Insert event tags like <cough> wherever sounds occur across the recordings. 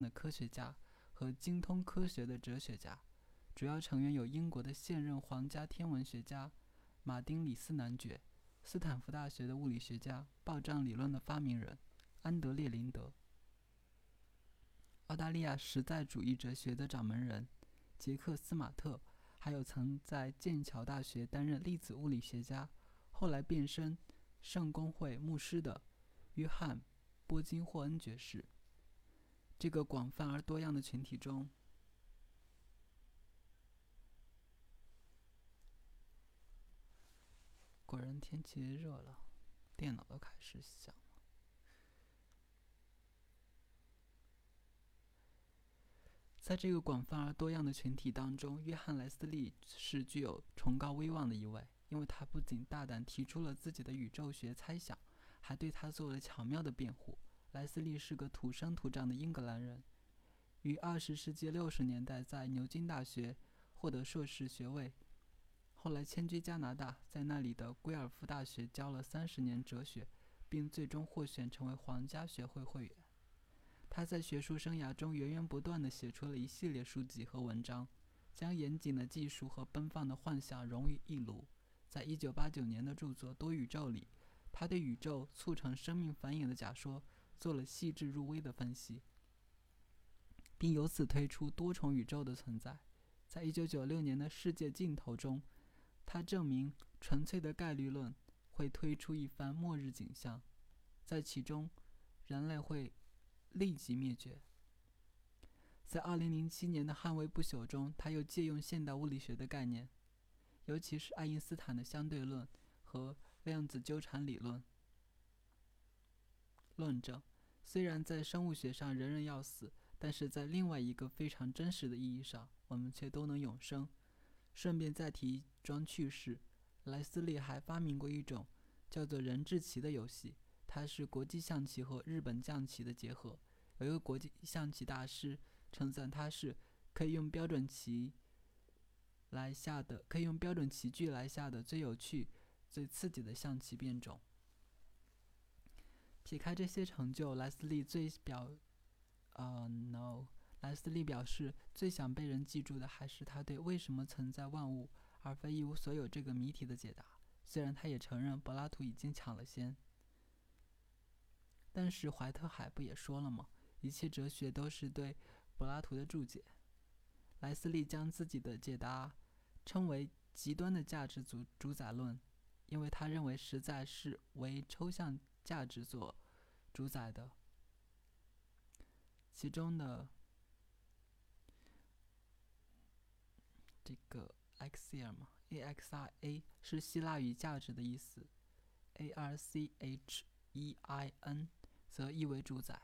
的科学家和精通科学的哲学家。主要成员有英国的现任皇家天文学家马丁·李斯男爵、斯坦福大学的物理学家、暴胀理论的发明人安德烈·林德、澳大利亚实在主义哲学的掌门人杰克·斯马特，还有曾在剑桥大学担任粒子物理学家，后来变身圣公会牧师的约翰·波金霍恩爵士。这个广泛而多样的群体中，果然天气热了，电脑都开始响了。在这个广泛而多样的群体当中，约翰·莱斯利是具有崇高威望的一位，因为他不仅大胆提出了自己的宇宙学猜想，还对他做了巧妙的辩护。莱斯利是个土生土长的英格兰人，于二十世纪六十年代在牛津大学获得硕士学位。后来迁居加拿大，在那里的圭尔夫大学教了三十年哲学，并最终获选成为皇家学会会员。他在学术生涯中源源不断地写出了一系列书籍和文章，将严谨的技术和奔放的幻想融于一炉。在一九八九年的著作《多宇宙》里，他对宇宙促成生命繁衍的假说做了细致入微的分析，并由此推出多重宇宙的存在。在一九九六年的《世界尽头》中，他证明纯粹的概率论会推出一番末日景象，在其中，人类会立即灭绝。在2007年的《捍卫不朽》中，他又借用现代物理学的概念，尤其是爱因斯坦的相对论和量子纠缠理论，论证虽然在生物学上人人要死，但是在另外一个非常真实的意义上，我们却都能永生。顺便再提一桩趣事：莱斯利还发明过一种叫做“人质棋”的游戏，它是国际象棋和日本将棋的结合。有一个国际象棋大师称赞它是可以用标准棋来下的，可以用标准棋具来下的最有趣、最刺激的象棋变种。撇开这些成就，莱斯利最表……呃，no。莱斯利表示，最想被人记住的还是他对为什么存在万物而非一无所有这个谜题的解答。虽然他也承认柏拉图已经抢了先，但是怀特海不也说了吗？一切哲学都是对柏拉图的注解。莱斯利将自己的解答称为“极端的价值主主宰论”，因为他认为实在是为抽象价值所主宰的，其中的。这个 axia 嘛，a x i a 是希腊语“价值”的意思，a r c h e i n 则意为主宰。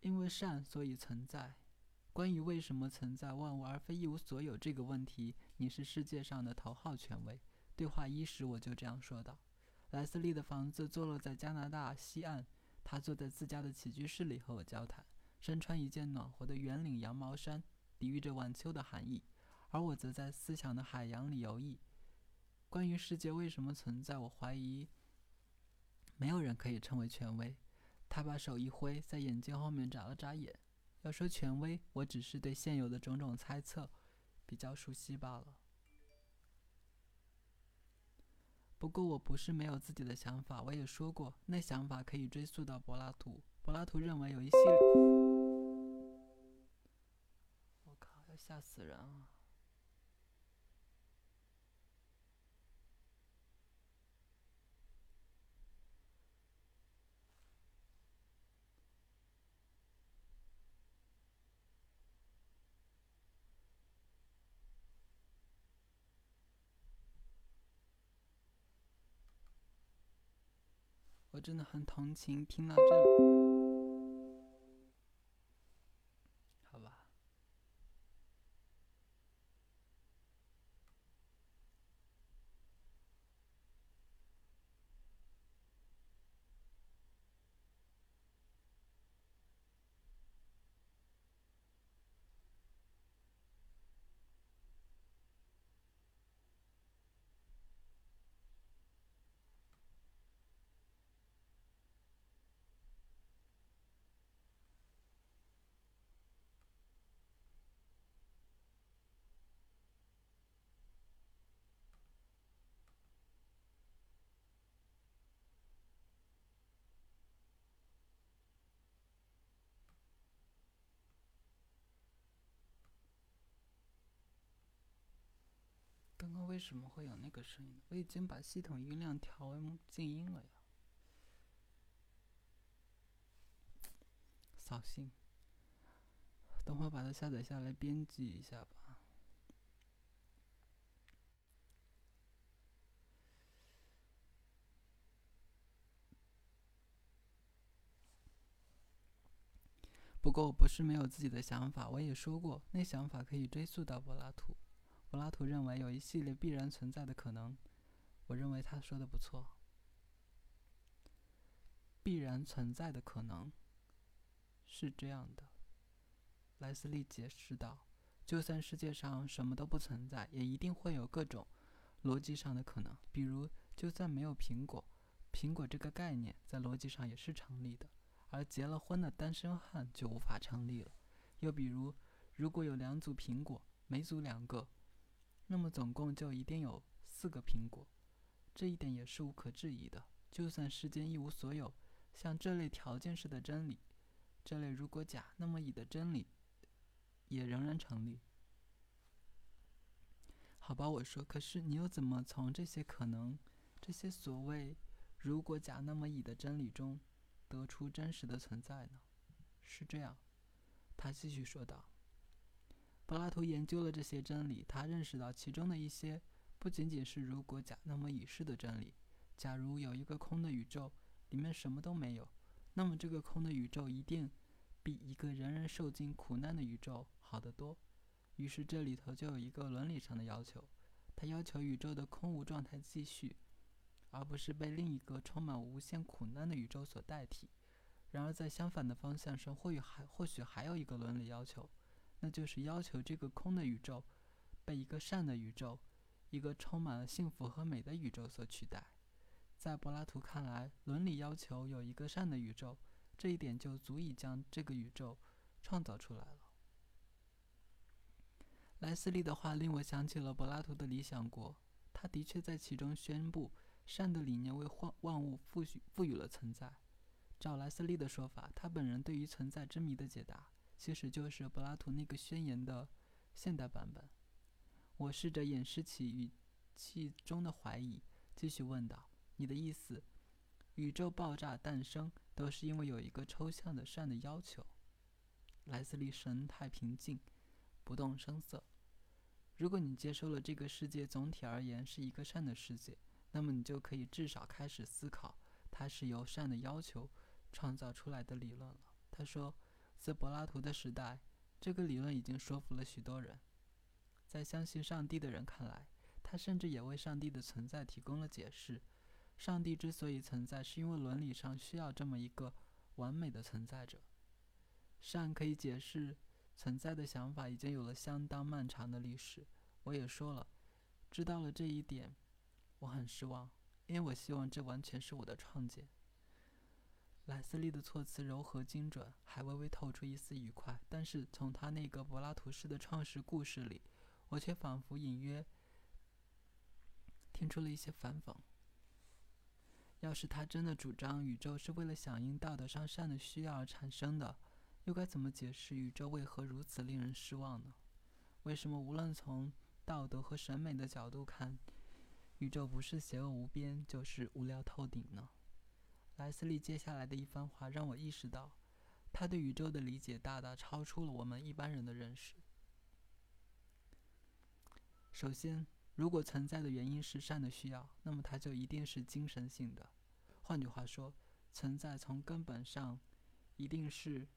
因为善，所以存在。关于为什么存在万物而非一无所有这个问题，你是世界上的头号权威。对话伊始，我就这样说道。莱斯利的房子坐落在加拿大西岸，他坐在自家的起居室里和我交谈。身穿一件暖和的圆领羊毛衫，抵御着晚秋的寒意，而我则在思想的海洋里游弋。关于世界为什么存在，我怀疑没有人可以称为权威。他把手一挥，在眼镜后面眨了眨眼。要说权威，我只是对现有的种种猜测比较熟悉罢了。不过我不是没有自己的想法，我也说过，那想法可以追溯到柏拉图。柏拉图认为有一系列要。吓死人了！真的很同情听到这。刚刚为什么会有那个声音？我已经把系统音量调为静音了呀。扫兴，等会把它下载下来编辑一下吧。不过我不是没有自己的想法，我也说过，那想法可以追溯到柏拉图。柏拉图认为有一系列必然存在的可能，我认为他说的不错。必然存在的可能是这样的，莱斯利解释道：“就算世界上什么都不存在，也一定会有各种逻辑上的可能。比如，就算没有苹果，苹果这个概念在逻辑上也是成立的。”而结了婚的单身汉就无法成立了。又比如，如果有两组苹果，每组两个，那么总共就一定有四个苹果。这一点也是无可置疑的。就算世间一无所有像这类条件式的真理，这类如果甲那么乙的真理，也仍然成立。好吧，我说，可是你又怎么从这些可能、这些所谓如果甲那么乙的真理中？得出真实的存在呢？是这样，他继续说道。柏拉图研究了这些真理，他认识到其中的一些不仅仅是如果甲那么乙是的真理。假如有一个空的宇宙，里面什么都没有，那么这个空的宇宙一定比一个人人受尽苦难的宇宙好得多。于是这里头就有一个伦理上的要求，他要求宇宙的空无状态继续。而不是被另一个充满无限苦难的宇宙所代替。然而，在相反的方向上，或许还或许还有一个伦理要求，那就是要求这个空的宇宙被一个善的宇宙、一个充满了幸福和美的宇宙所取代。在柏拉图看来，伦理要求有一个善的宇宙，这一点就足以将这个宇宙创造出来了。莱斯利的话令我想起了柏拉图的理想国，他的确在其中宣布。善的理念为万万物赋予赋予了存在。照莱斯利的说法，他本人对于存在之谜的解答，其实就是柏拉图那个宣言的现代版本。我试着掩饰起语气中的怀疑，继续问道：“你的意思，宇宙爆炸诞生都是因为有一个抽象的善的要求？”莱斯利神态平静，不动声色。如果你接受了这个世界总体而言是一个善的世界。那么你就可以至少开始思考，它是由善的要求创造出来的理论了。他说，在柏拉图的时代，这个理论已经说服了许多人。在相信上帝的人看来，他甚至也为上帝的存在提供了解释。上帝之所以存在，是因为伦理上需要这么一个完美的存在者。善可以解释存在的想法已经有了相当漫长的历史。我也说了，知道了这一点。我很失望，因为我希望这完全是我的创建。莱斯利的措辞柔和精准，还微微透出一丝愉快。但是从他那个柏拉图式的创世故事里，我却仿佛隐约听出了一些反讽。要是他真的主张宇宙是为了响应道德上善的需要而产生的，又该怎么解释宇宙为何如此令人失望呢？为什么无论从道德和审美的角度看，宇宙不是邪恶无边，就是无聊透顶呢。莱斯利接下来的一番话让我意识到，他对宇宙的理解大大超出了我们一般人的认识。首先，如果存在的原因是善的需要，那么它就一定是精神性的。换句话说，存在从根本上一定是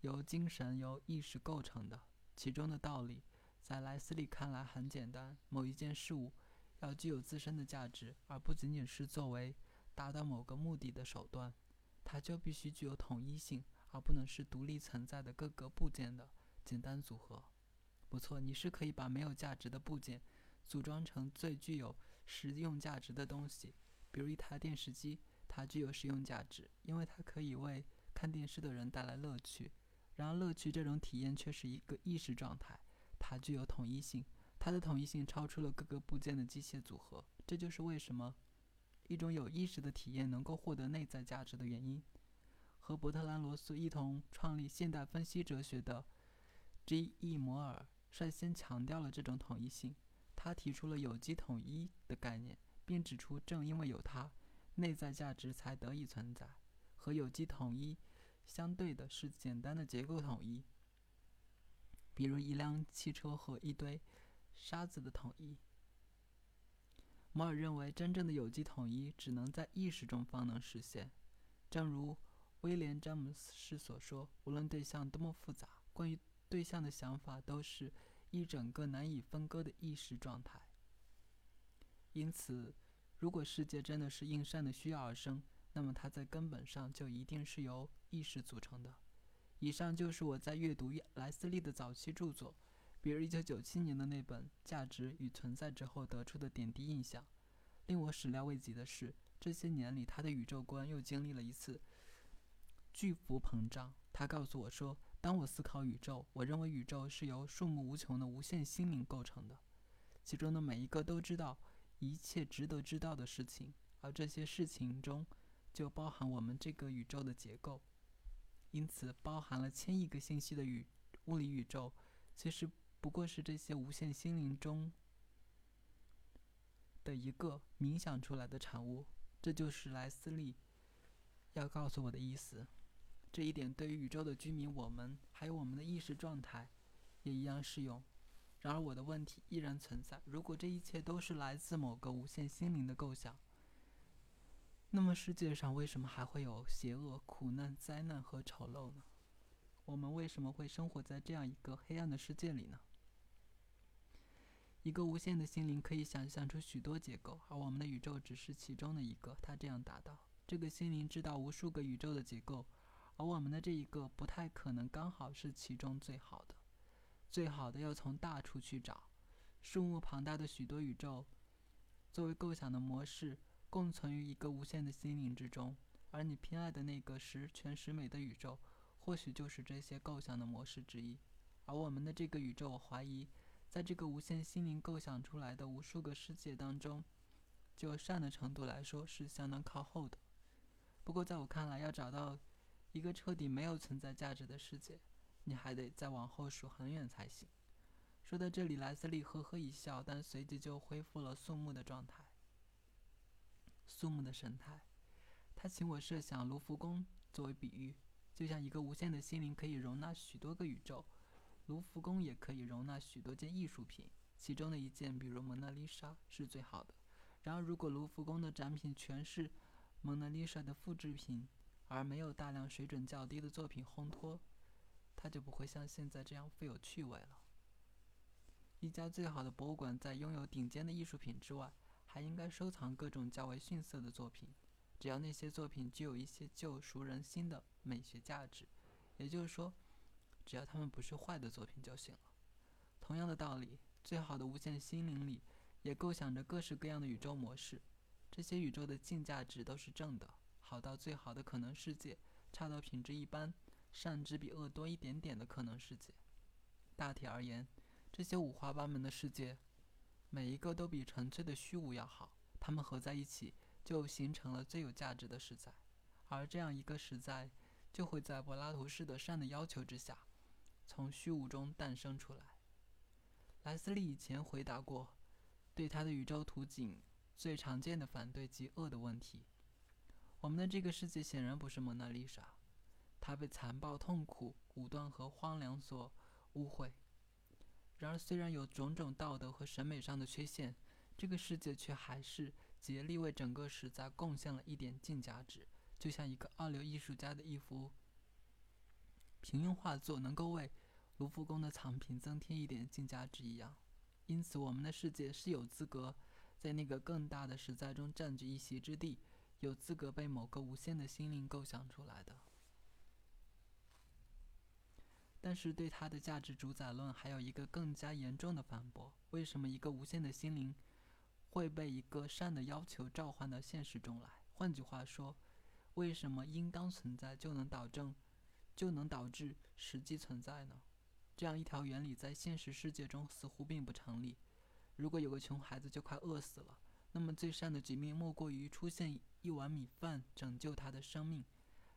由精神、由意识构成的。其中的道理，在莱斯利看来很简单：某一件事物。要具有自身的价值，而不仅仅是作为达到某个目的的手段，它就必须具有统一性，而不能是独立存在的各个部件的简单组合。不错，你是可以把没有价值的部件组装成最具有实用价值的东西，比如一台电视机，它具有实用价值，因为它可以为看电视的人带来乐趣。然而，乐趣这种体验却是一个意识状态，它具有统一性。它的统一性超出了各个部件的机械组合，这就是为什么一种有意识的体验能够获得内在价值的原因。和伯特兰·罗素一同创立现代分析哲学的 G.E. 摩尔率先强调了这种统一性。他他提出了有机统一的概念，并指出，正因为有它，内在价值才得以存在。和有机统一相对的是简单的结构统一，比如一辆汽车和一堆沙子的统一。摩尔认为，真正的有机统一只能在意识中方能实现。正如威廉·詹姆斯所说：“无论对象多么复杂，关于对象的想法都是一整个难以分割的意识状态。”因此，如果世界真的是因善的需要而生，那么它在根本上就一定是由意识组成的。以上就是我在阅读莱斯利的早期著作。比如1997年的那本《价值与存在》之后得出的点滴印象，令我始料未及的是，这些年里他的宇宙观又经历了一次巨幅膨胀。他告诉我说：“当我思考宇宙，我认为宇宙是由数目无穷的无限心灵构成的，其中的每一个都知道一切值得知道的事情，而这些事情中就包含我们这个宇宙的结构。因此，包含了千亿个信息的宇物理宇宙，其实。”不过是这些无限心灵中的一个冥想出来的产物，这就是莱斯利要告诉我的意思。这一点对于宇宙的居民我们，还有我们的意识状态，也一样适用。然而，我的问题依然存在：如果这一切都是来自某个无限心灵的构想，那么世界上为什么还会有邪恶、苦难、灾难和丑陋呢？我们为什么会生活在这样一个黑暗的世界里呢？一个无限的心灵可以想象出许多结构，而我们的宇宙只是其中的一个。他这样答道：“这个心灵知道无数个宇宙的结构，而我们的这一个不太可能刚好是其中最好的。最好的要从大处去找。数目庞大的许多宇宙，作为构想的模式，共存于一个无限的心灵之中。而你偏爱的那个十全十美的宇宙，或许就是这些构想的模式之一。而我们的这个宇宙，我怀疑。”在这个无限心灵构想出来的无数个世界当中，就善的程度来说是相当靠后的。不过，在我看来，要找到一个彻底没有存在价值的世界，你还得再往后数很远才行。说到这里，莱斯利呵呵一笑，但随即就恢复了肃穆的状态、肃穆的神态。他请我设想卢浮宫作为比喻，就像一个无限的心灵可以容纳许多个宇宙。卢浮宫也可以容纳许多件艺术品，其中的一件，比如蒙娜丽莎，是最好的。然而，如果卢浮宫的展品全是蒙娜丽莎的复制品，而没有大量水准较低的作品烘托，它就不会像现在这样富有趣味了。一家最好的博物馆在拥有顶尖的艺术品之外，还应该收藏各种较为逊色的作品，只要那些作品具有一些旧熟人心的美学价值，也就是说。只要他们不是坏的作品就行了。同样的道理，最好的无限心灵里也构想着各式各样的宇宙模式。这些宇宙的净价值都是正的，好到最好的可能世界，差到品质一般，善只比恶多一点点的可能世界。大体而言，这些五花八门的世界，每一个都比纯粹的虚无要好。它们合在一起，就形成了最有价值的实在。而这样一个实在，就会在柏拉图式的善的要求之下。从虚无中诞生出来。莱斯利以前回答过，对他的宇宙图景最常见的反对及恶的问题。我们的这个世界显然不是蒙娜丽莎，它被残暴、痛苦、武断和荒凉所污秽。然而，虽然有种种道德和审美上的缺陷，这个世界却还是竭力为整个时代贡献了一点净价值，就像一个二流艺术家的一幅。平庸画作能够为卢浮宫的藏品增添一点净价值一样，因此我们的世界是有资格在那个更大的实在中占据一席之地，有资格被某个无限的心灵构想出来的。但是对它的价值主宰论还有一个更加严重的反驳：为什么一个无限的心灵会被一个善的要求召唤到现实中来？换句话说，为什么应当存在就能导正？就能导致实际存在呢？这样一条原理在现实世界中似乎并不成立。如果有个穷孩子就快饿死了，那么最善的局面莫过于出现一碗米饭拯救他的生命。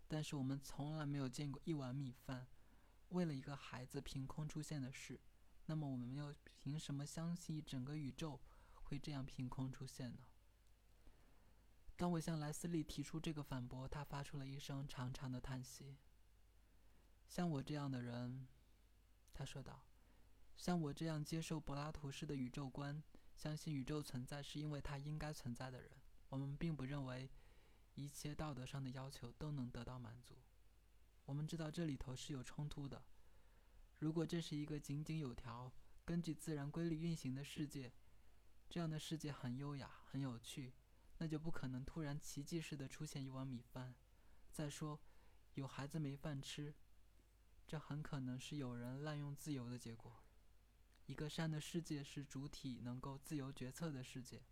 但是我们从来没有见过一碗米饭为了一个孩子凭空出现的事。那么我们又凭什么相信整个宇宙会这样凭空出现呢？当我向莱斯利提出这个反驳，他发出了一声长长的叹息。像我这样的人，他说道，像我这样接受柏拉图式的宇宙观，相信宇宙存在是因为它应该存在的人，我们并不认为一切道德上的要求都能得到满足。我们知道这里头是有冲突的。如果这是一个井井有条、根据自然规律运行的世界，这样的世界很优雅、很有趣，那就不可能突然奇迹似的出现一碗米饭。再说，有孩子没饭吃。这很可能是有人滥用自由的结果。一个善的世界是主体能够自由决策的世界，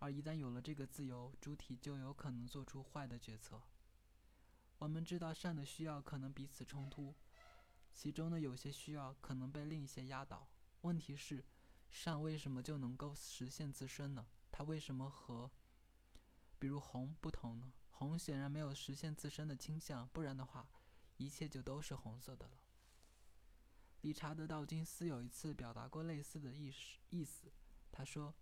而一旦有了这个自由，主体就有可能做出坏的决策。我们知道善的需要可能彼此冲突，其中的有些需要可能被另一些压倒。问题是，善为什么就能够实现自身呢？它为什么和，比如红不同呢？红显然没有实现自身的倾向，不然的话。一切就都是红色的了。理查德·道金斯有一次表达过类似的意思，意思，他说：“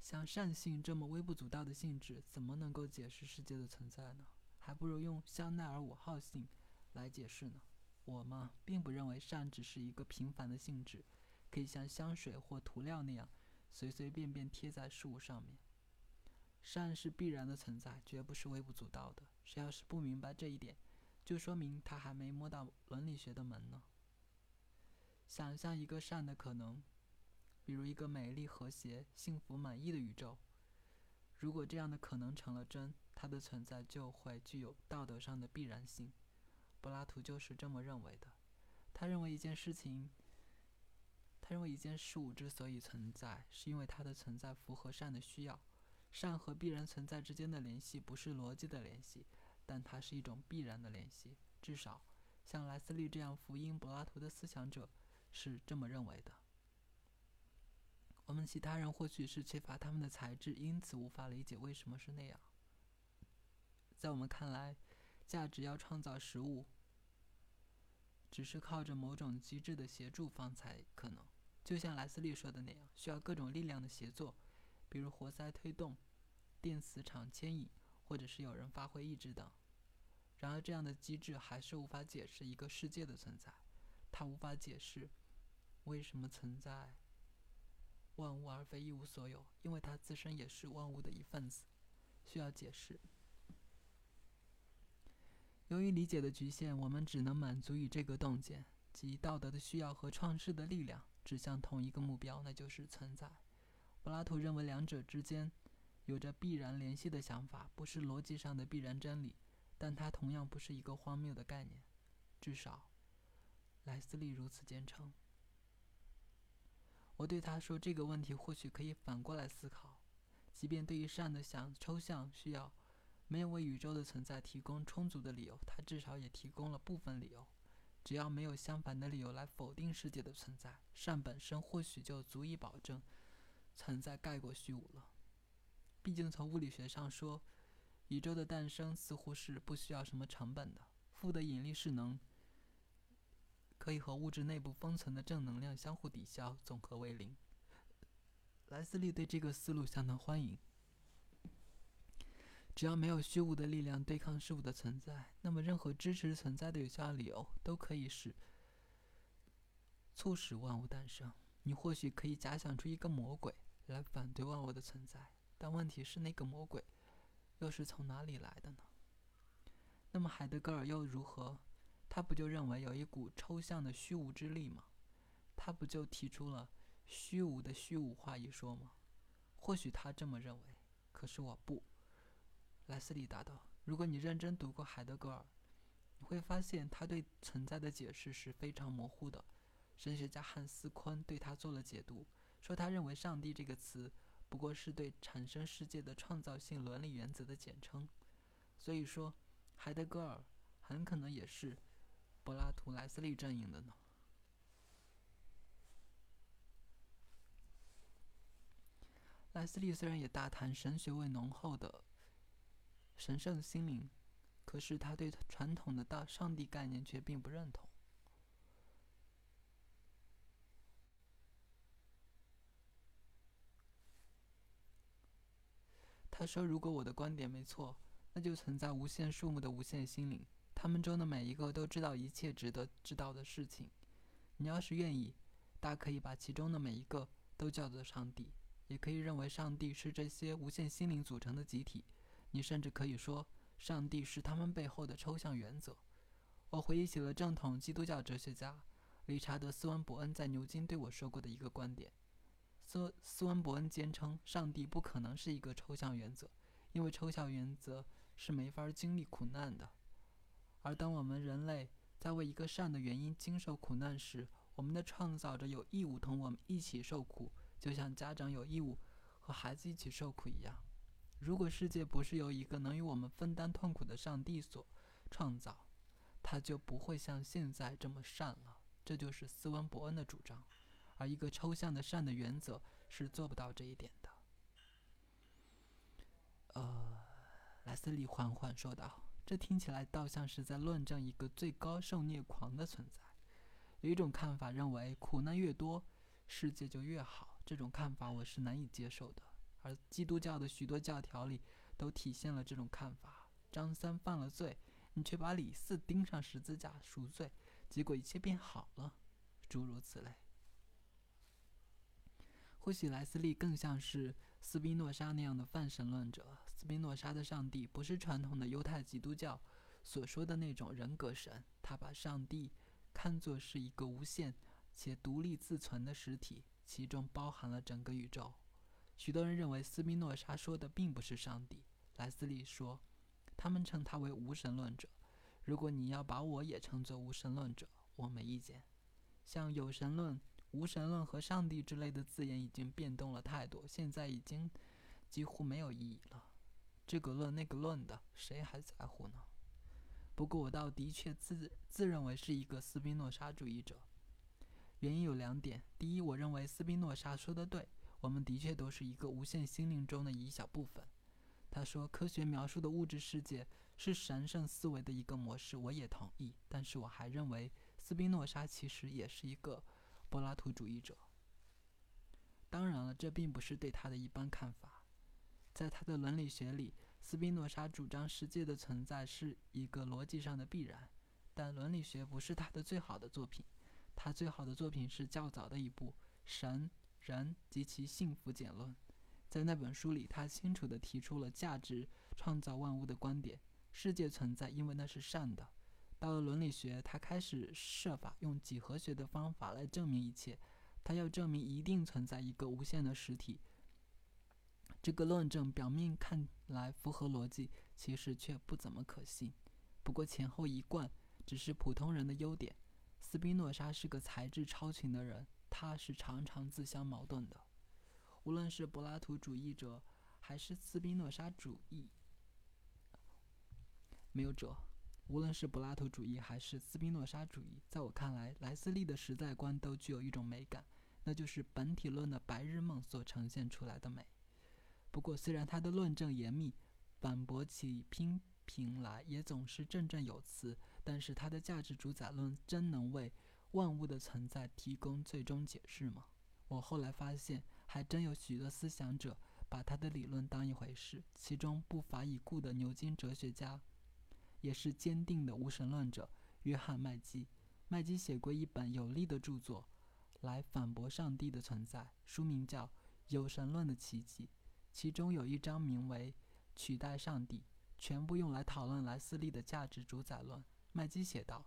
像善性这么微不足道的性质，怎么能够解释世界的存在呢？还不如用香奈儿五号性来解释呢。我嘛，并不认为善只是一个平凡的性质，可以像香水或涂料那样随随便便贴在事物上面。善是必然的存在，绝不是微不足道的。谁要是不明白这一点，就说明他还没摸到伦理学的门呢。想象一个善的可能，比如一个美丽、和谐、幸福、满意的宇宙。如果这样的可能成了真，它的存在就会具有道德上的必然性。柏拉图就是这么认为的。他认为一件事情，他认为一件事物之所以存在，是因为它的存在符合善的需要。善和必然存在之间的联系不是逻辑的联系。但它是一种必然的联系，至少像莱斯利这样福音柏拉图的思想者是这么认为的。我们其他人或许是缺乏他们的才智，因此无法理解为什么是那样。在我们看来，价值要创造食物，只是靠着某种机制的协助方才可能。就像莱斯利说的那样，需要各种力量的协作，比如活塞推动、电磁场牵引。或者是有人发挥意志等，然而这样的机制还是无法解释一个世界的存在，它无法解释为什么存在万物而非一无所有，因为它自身也是万物的一份子，需要解释。由于理解的局限，我们只能满足于这个洞见，即道德的需要和创世的力量指向同一个目标，那就是存在。柏拉图认为两者之间。有着必然联系的想法，不是逻辑上的必然真理，但它同样不是一个荒谬的概念。至少，莱斯利如此坚称。我对他说：“这个问题或许可以反过来思考，即便对于善的想抽象需要没有为宇宙的存在提供充足的理由，它至少也提供了部分理由。只要没有相反的理由来否定世界的存在，善本身或许就足以保证存在盖过虚无了。”毕竟，从物理学上说，宇宙的诞生似乎是不需要什么成本的。负的引力势能可以和物质内部封存的正能量相互抵消，总和为零。莱斯利对这个思路相当欢迎。只要没有虚无的力量对抗事物的存在，那么任何支持存在的有效理由都可以使促使万物诞生。你或许可以假想出一个魔鬼来反对万物的存在。但问题是，那个魔鬼又是从哪里来的呢？那么海德格尔又如何？他不就认为有一股抽象的虚无之力吗？他不就提出了虚无的虚无化一说吗？或许他这么认为，可是我不。莱斯利答道：“如果你认真读过海德格尔，你会发现他对存在的解释是非常模糊的。神学家汉斯·昆对他做了解读，说他认为‘上帝’这个词。”不过是对产生世界的创造性伦理原则的简称，所以说，海德格尔很可能也是柏拉图莱斯利阵营的呢。莱斯利虽然也大谈神学味浓厚的神圣心灵，可是他对传统的大上帝概念却并不认同。他说：“如果我的观点没错，那就存在无限数目的无限心灵，他们中的每一个都知道一切值得知道的事情。你要是愿意，大可以把其中的每一个都叫做上帝，也可以认为上帝是这些无限心灵组成的集体。你甚至可以说，上帝是他们背后的抽象原则。”我回忆起了正统基督教哲学家理查德·斯温伯恩在牛津对我说过的一个观点。斯斯文伯恩坚称，上帝不可能是一个抽象原则，因为抽象原则是没法经历苦难的。而当我们人类在为一个善的原因经受苦难时，我们的创造者有义务同我们一起受苦，就像家长有义务和孩子一起受苦一样。如果世界不是由一个能与我们分担痛苦的上帝所创造，他就不会像现在这么善了。这就是斯文伯恩的主张。而一个抽象的善的原则是做不到这一点的。呃，莱斯利缓缓说道：“这听起来倒像是在论证一个最高受虐狂的存在。有一种看法认为，苦难越多，世界就越好。这种看法我是难以接受的。而基督教的许多教条里都体现了这种看法。张三犯了罪，你却把李四钉上十字架赎罪，结果一切变好了，诸如此类。”或许莱斯利更像是斯宾诺莎那样的泛神论者。斯宾诺莎的上帝不是传统的犹太基督教所说的那种人格神，他把上帝看作是一个无限且独立自存的实体，其中包含了整个宇宙。许多人认为斯宾诺莎说的并不是上帝。莱斯利说，他们称他为无神论者。如果你要把我也称作无神论者，我没意见。像有神论。无神论和上帝之类的字眼已经变动了太多，现在已经几乎没有意义了。这个论那个论的，谁还在乎呢？不过我倒的确自自认为是一个斯宾诺莎主义者。原因有两点：第一，我认为斯宾诺莎说的对，我们的确都是一个无限心灵中的一小部分。他说，科学描述的物质世界是神圣思维的一个模式，我也同意。但是我还认为斯宾诺莎其实也是一个。柏拉图主义者。当然了，这并不是对他的一般看法。在他的伦理学里，斯宾诺莎主张世界的存在是一个逻辑上的必然，但伦理学不是他的最好的作品。他最好的作品是较早的一部《神、人及其幸福简论》。在那本书里，他清楚地提出了价值创造万物的观点：世界存在，因为那是善的。到了伦理学，他开始设法用几何学的方法来证明一切。他要证明一定存在一个无限的实体。这个论证表面看来符合逻辑，其实却不怎么可信。不过前后一贯只是普通人的优点。斯宾诺莎是个才智超群的人，他是常常自相矛盾的。无论是柏拉图主义者，还是斯宾诺莎主义，没有者。无论是柏拉图主义还是斯宾诺莎主义，在我看来，莱斯利的实在观都具有一种美感，那就是本体论的白日梦所呈现出来的美。不过，虽然他的论证严密，反驳起批评来也总是振振有词，但是他的价值主宰论真能为万物的存在提供最终解释吗？我后来发现，还真有许多思想者把他的理论当一回事，其中不乏已故的牛津哲学家。也是坚定的无神论者，约翰麦基。麦基写过一本有力的著作，来反驳上帝的存在，书名叫《有神论的奇迹》，其中有一章名为“取代上帝”，全部用来讨论莱斯利的价值主宰论。麦基写道：“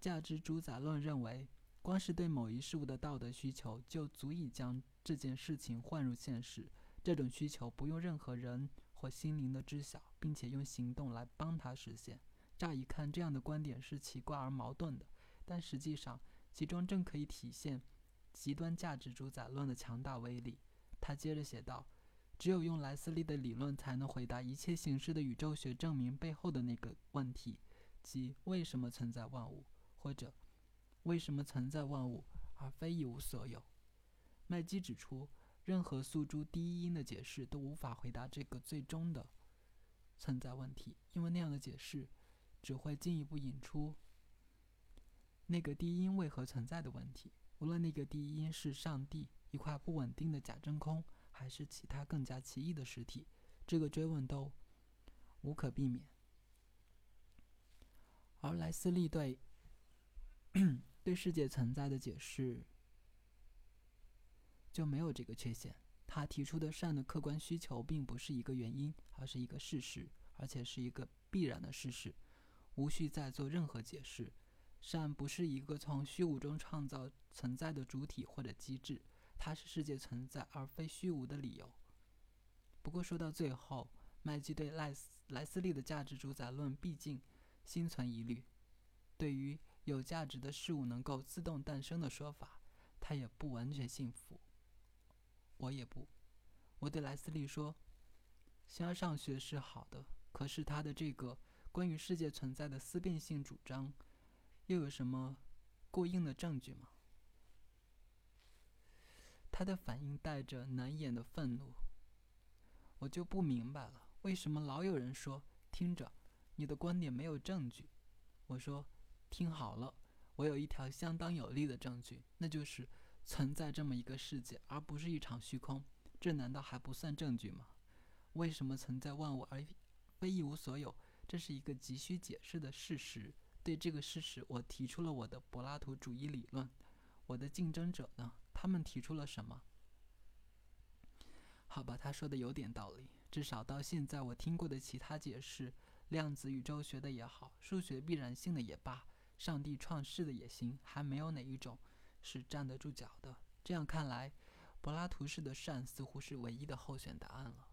价值主宰论认为，光是对某一事物的道德需求，就足以将这件事情换入现实。这种需求不用任何人。”或心灵的知晓，并且用行动来帮他实现。乍一看，这样的观点是奇怪而矛盾的，但实际上，其中正可以体现极端价值主宰论的强大威力。他接着写道：“只有用莱斯利的理论，才能回答一切形式的宇宙学证明背后的那个问题，即为什么存在万物，或者为什么存在万物而非一无所有。”麦基指出。任何诉诸第一因的解释都无法回答这个最终的存在问题，因为那样的解释只会进一步引出那个第一因为何存在的问题。无论那个第一因是上帝、一块不稳定的假真空，还是其他更加奇异的实体，这个追问都无可避免。而莱斯利对 <clears throat> 对世界存在的解释就没有这个缺陷。他提出的善的客观需求并不是一个原因，而是一个事实，而且是一个必然的事实，无需再做任何解释。善不是一个从虚无中创造存在的主体或者机制，它是世界存在而非虚无的理由。不过说到最后，麦基对莱斯莱斯利的价值主宰论毕竟心存疑虑。对于有价值的事物能够自动诞生的说法，他也不完全信服。我也不。我对莱斯利说：“形而上学是好的，可是他的这个关于世界存在的思辨性主张。”又有什么过硬的证据吗？他的反应带着难掩的愤怒。我就不明白了，为什么老有人说：“听着，你的观点没有证据。”我说：“听好了，我有一条相当有力的证据，那就是存在这么一个世界，而不是一场虚空。这难道还不算证据吗？为什么存在万物而非一无所有？这是一个急需解释的事实。”对这个事实，我提出了我的柏拉图主义理论。我的竞争者呢？他们提出了什么？好吧，他说的有点道理。至少到现在，我听过的其他解释，量子宇宙学的也好，数学必然性的也罢，上帝创世的也行，还没有哪一种是站得住脚的。这样看来，柏拉图式的善似乎是唯一的候选答案了。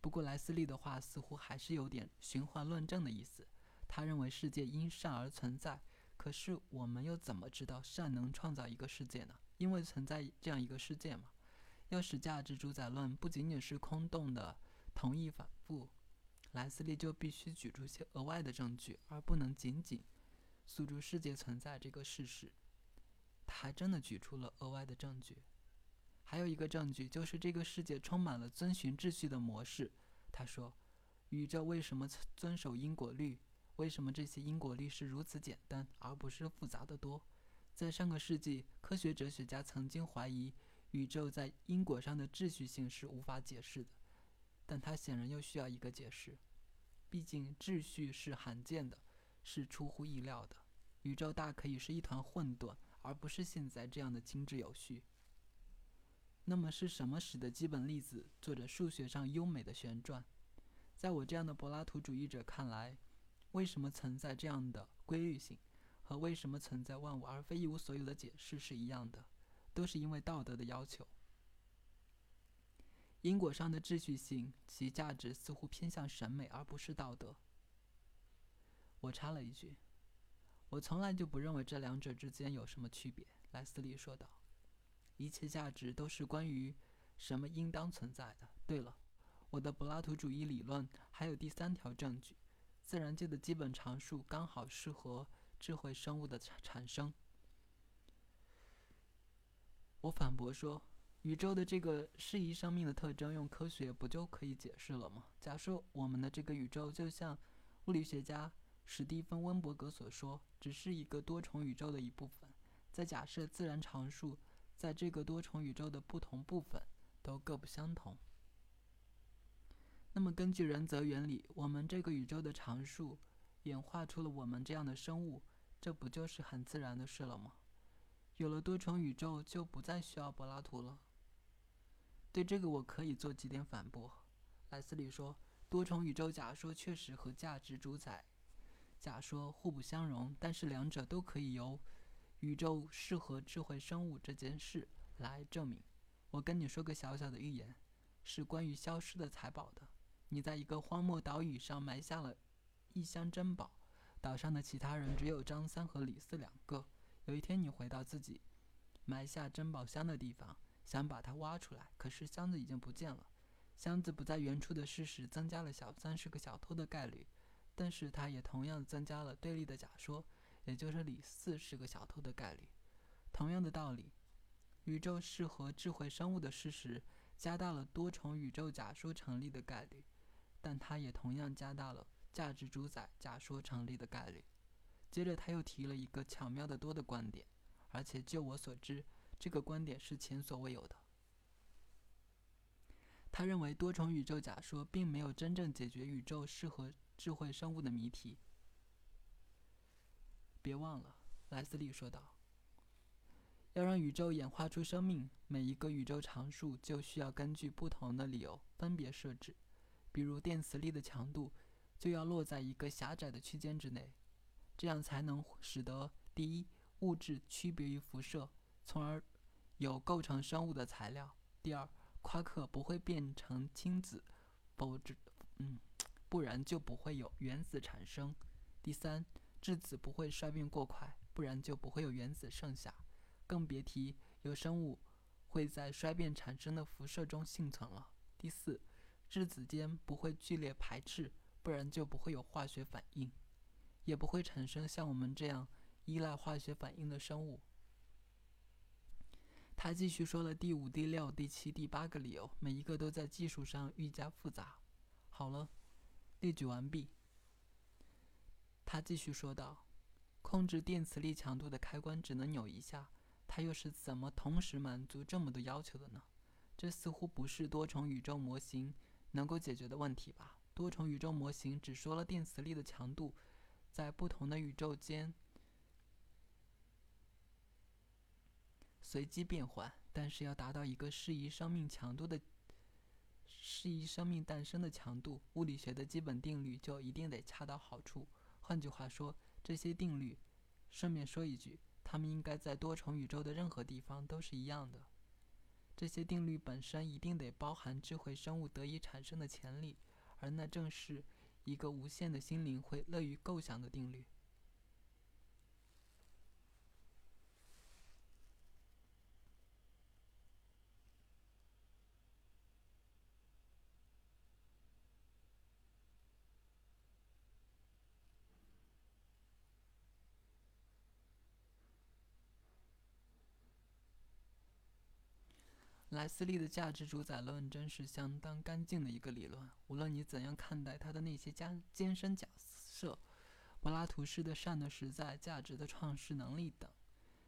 不过，莱斯利的话似乎还是有点循环论证的意思。他认为世界因善而存在，可是我们又怎么知道善能创造一个世界呢？因为存在这样一个世界嘛。要使价值主宰论不仅仅是空洞的同意反复，莱斯利就必须举出些额外的证据，而不能仅仅诉诸世界存在这个事实。他还真的举出了额外的证据，还有一个证据就是这个世界充满了遵循秩序的模式。他说，宇宙为什么遵守因果律？为什么这些因果律是如此简单，而不是复杂的多？在上个世纪，科学哲学家曾经怀疑宇宙在因果上的秩序性是无法解释的，但它显然又需要一个解释。毕竟秩序是罕见的，是出乎意料的。宇宙大可以是一团混沌，而不是现在这样的精致有序。那么是什么使得基本粒子做着数学上优美的旋转？在我这样的柏拉图主义者看来。为什么存在这样的规律性，和为什么存在万物而非一无所有的解释是一样的，都是因为道德的要求。因果上的秩序性，其价值似乎偏向审美而不是道德。我插了一句：“我从来就不认为这两者之间有什么区别。”莱斯利说道：“一切价值都是关于什么应当存在的。对了，我的柏拉图主义理论还有第三条证据。”自然界的基本常数刚好适合智慧生物的产产生。我反驳说，宇宙的这个适宜生命的特征用科学不就可以解释了吗？假设我们的这个宇宙就像物理学家史蒂芬温伯格所说，只是一个多重宇宙的一部分。再假设自然常数在这个多重宇宙的不同部分都各不相同。那么，根据人则原理，我们这个宇宙的常数演化出了我们这样的生物，这不就是很自然的事了吗？有了多重宇宙，就不再需要柏拉图了。对这个，我可以做几点反驳。莱斯利说，多重宇宙假说确实和价值主宰假说互不相容，但是两者都可以由宇宙适合智慧生物这件事来证明。我跟你说个小小的预言，是关于消失的财宝的。你在一个荒漠岛屿上埋下了一箱珍宝，岛上的其他人只有张三和李四两个。有一天，你回到自己埋下珍宝箱的地方，想把它挖出来，可是箱子已经不见了。箱子不在原处的事实增加了小三是个小偷的概率，但是它也同样增加了对立的假说，也就是李四是个小偷的概率。同样的道理，宇宙适合智慧生物的事实加大了多重宇宙假说成立的概率。但他也同样加大了价值主宰假说成立的概率。接着，他又提了一个巧妙的多的观点，而且就我所知，这个观点是前所未有的。他认为多重宇宙假说并没有真正解决宇宙适合智慧生物的谜题。别忘了，莱斯利说道，要让宇宙演化出生命，每一个宇宙常数就需要根据不同的理由分别设置。比如电磁力的强度就要落在一个狭窄的区间之内，这样才能使得第一物质区别于辐射，从而有构成生物的材料；第二。夸克不会变成氢子，否则，嗯，不然就不会有原子产生。第三，质子不会衰变过快，不然就不会有原子剩下，更别提有生物会在衰变产生的辐射中幸存了。第四，质子间不会剧烈排斥，不然就不会有化学反应，也不会产生像我们这样依赖化学反应的生物。他继续说了第五、第六、第七、第八个理由，每一个都在技术上愈加复杂。好了，列举完毕。他继续说道：“控制电磁力强度的开关只能扭一下，它又是怎么同时满足这么多要求的呢？这似乎不是多重宇宙模型能够解决的问题吧？多重宇宙模型只说了电磁力的强度在不同的宇宙间。”随机变换，但是要达到一个适宜生命强度的、适宜生命诞生的强度，物理学的基本定律就一定得恰到好处。换句话说，这些定律，顺便说一句，它们应该在多重宇宙的任何地方都是一样的。这些定律本身一定得包含智慧生物得以产生的潜力，而那正是一个无限的心灵会乐于构想的定律。莱斯利的价值主宰论真是相当干净的一个理论。无论你怎样看待他的那些艰艰深假设，柏拉图式的善的实在、价值的创世能力等，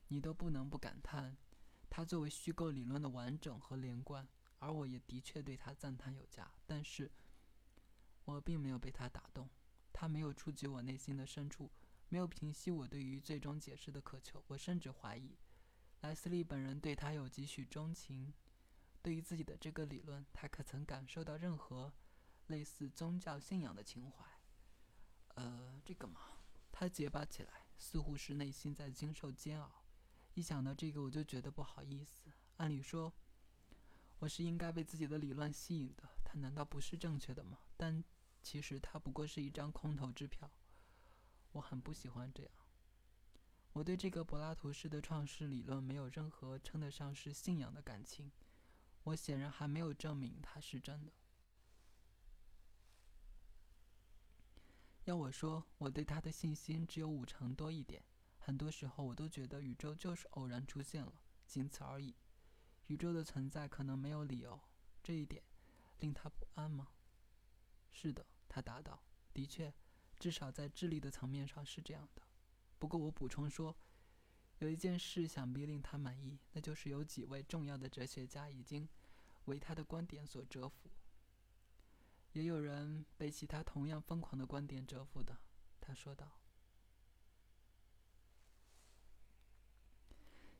你都不能不感叹他作为虚构理论的完整和连贯。而我也的确对他赞叹有加，但是我并没有被他打动。他没有触及我内心的深处，没有平息我对于最终解释的渴求。我甚至怀疑，莱斯利本人对他有几许钟情。对于自己的这个理论，他可曾感受到任何类似宗教信仰的情怀？呃，这个嘛，他结巴起来，似乎是内心在经受煎熬。一想到这个，我就觉得不好意思。按理说，我是应该被自己的理论吸引的，它难道不是正确的吗？但其实它不过是一张空头支票。我很不喜欢这样。我对这个柏拉图式的创世理论没有任何称得上是信仰的感情。我显然还没有证明它是真的。要我说，我对它的信心只有五成多一点。很多时候，我都觉得宇宙就是偶然出现了，仅此而已。宇宙的存在可能没有理由，这一点令他不安吗？是的，他答道。的确，至少在智力的层面上是这样的。不过，我补充说。有一件事想必令他满意，那就是有几位重要的哲学家已经为他的观点所折服，也有人被其他同样疯狂的观点折服的。他说道：“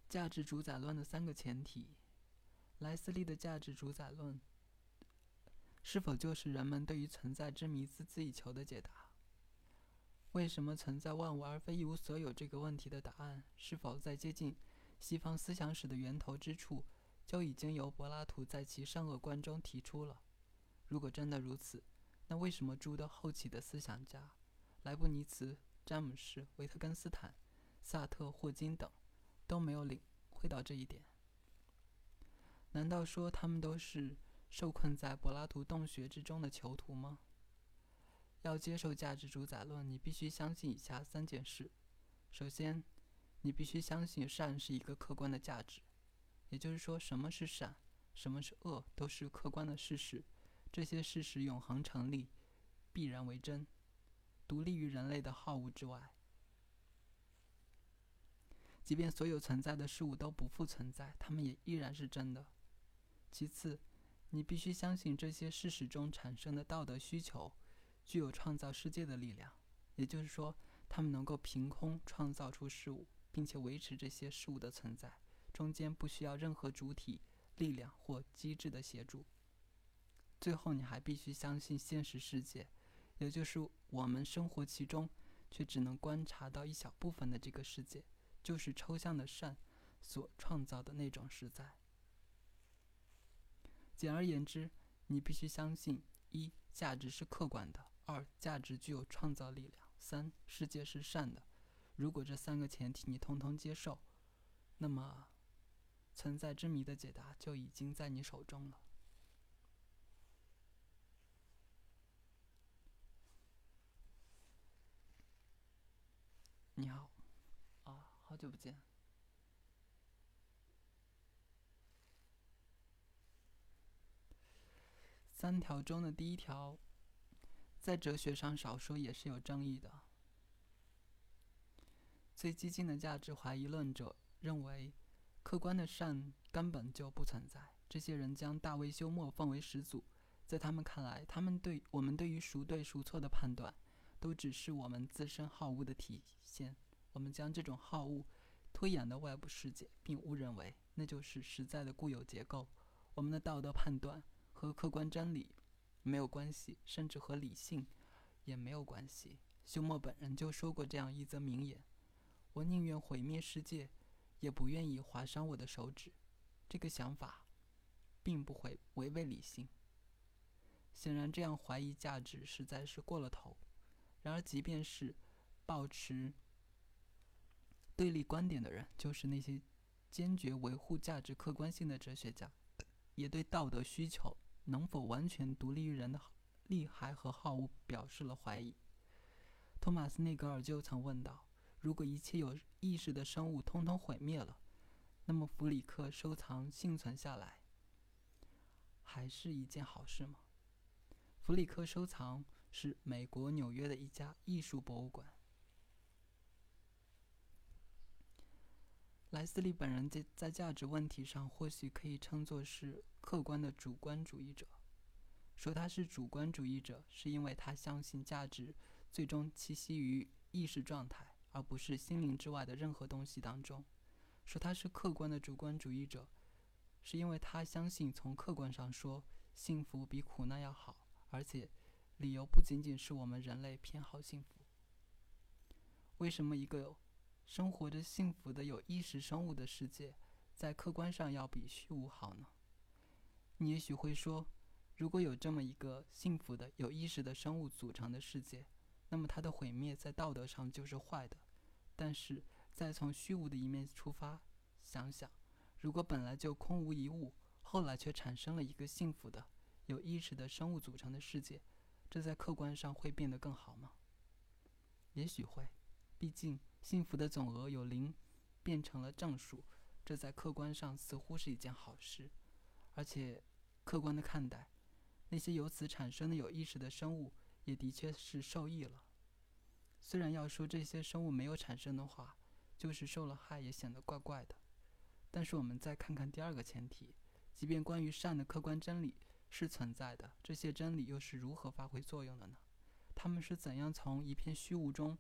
价值主宰论的三个前提，莱斯利的价值主宰论，是否就是人们对于存在之谜孜孜以求的解答？”为什么存在万物而非一无所有这个问题的答案，是否在接近西方思想史的源头之处，就已经由柏拉图在其《善恶观》中提出了？如果真的如此，那为什么诸多后起的思想家，莱布尼茨、詹姆士、维特根斯坦、萨特、霍金等，都没有领会到这一点？难道说他们都是受困在柏拉图洞穴之中的囚徒吗？要接受价值主宰论，你必须相信以下三件事：首先，你必须相信善是一个客观的价值，也就是说，什么是善，什么是恶，都是客观的事实。这些事实永恒成立，必然为真，独立于人类的好恶之外。即便所有存在的事物都不复存在，它们也依然是真的。其次，你必须相信这些事实中产生的道德需求具有创造世界的力量，也就是说，他们能够凭空创造出事物，并且维持这些事物的存在，中间不需要任何主体、力量或机制的协助。最后，你还必须相信现实世界，也就是我们生活其中却只能观察到一小部分的这个世界，就是抽象的善所创造的那种实在。简而言之，你必须相信：一、价值是客观的；二、价值具有创造力量；三、世界是善的。如果这三个前提你通通接受，那么存在之谜的解答就已经在你手中了。你好，啊，好久不见。三条中的第一条，在哲学上少说也是有争议的。最激进的价值怀疑论者认为，客观的善根本就不存在。这些人将大卫休谟奉为始祖，在他们看来，他们对我们对于孰对孰错的判断，都只是我们自身好恶的体现。我们将这种好恶推演到外部世界，并误认为那就是实在的固有结构。我们的道德判断。和客观真理没有关系，甚至和理性也没有关系。休谟本人就说过这样一则名言：“我宁愿毁灭世界，也不愿意划伤我的手指。”这个想法并不会违背理性。显然，这样怀疑价值实在是过了头。然而，即便是保持对立观点的人，就是那些坚决维护价值客观性的哲学家，也对道德需求。能否完全独立于人的利害和好恶表示了怀疑。托马斯·内格尔就曾问道：“如果一切有意识的生物通通毁灭了，那么弗里克收藏幸存下来，还是一件好事吗？”弗里克收藏是美国纽约的一家艺术博物馆。莱斯利本人在在价值问题上或许可以称作是客观的主观主义者。说他是主观主义者，是因为他相信价值最终栖息于意识状态，而不是心灵之外的任何东西当中。说他是客观的主观主义者，是因为他相信从客观上说，幸福比苦难要好，而且理由不仅仅是我们人类偏好幸福。为什么一个？生活着幸福的有意识生物的世界，在客观上要比虚无好呢？你也许会说，如果有这么一个幸福的有意识的生物组成的世界，那么它的毁灭在道德上就是坏的。但是，再从虚无的一面出发想想，如果本来就空无一物，后来却产生了一个幸福的有意识的生物组成的世界，这在客观上会变得更好吗？也许会，毕竟。幸福的总额由零变成了正数，这在客观上似乎是一件好事，而且客观的看待，那些由此产生的有意识的生物也的确是受益了。虽然要说这些生物没有产生的话，就是受了害也显得怪怪的。但是我们再看看第二个前提，即便关于善的客观真理是存在的，这些真理又是如何发挥作用的呢？他们是怎样从一片虚无中？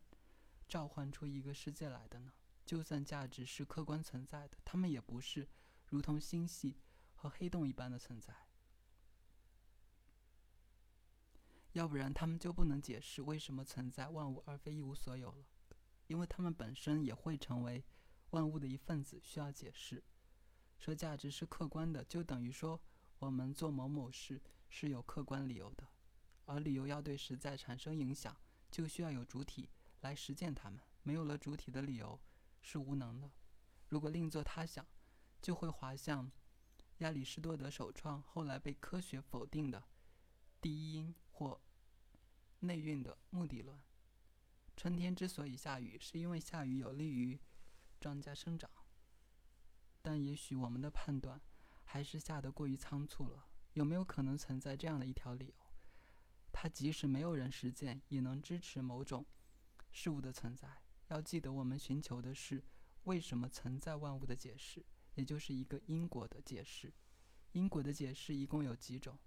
召唤出一个世界来的呢？就算价值是客观存在的，它们也不是如同星系和黑洞一般的存在。要不然，他们就不能解释为什么存在万物而非一无所有了。因为他们本身也会成为万物的一份子，需要解释。说价值是客观的，就等于说我们做某某事是有客观理由的，而理由要对实在产生影响，就需要有主体。来实践它们，没有了主体的理由是无能的。如果另作他想，就会滑向亚里士多德首创、后来被科学否定的第一因或内蕴的目的论。春天之所以下雨，是因为下雨有利于庄稼生长。但也许我们的判断还是下得过于仓促了。有没有可能存在这样的一条理由？它即使没有人实践，也能支持某种。事物的存在，要记得，我们寻求的是为什么存在万物的解释，也就是一个因果的解释。因果的解释一共有几种？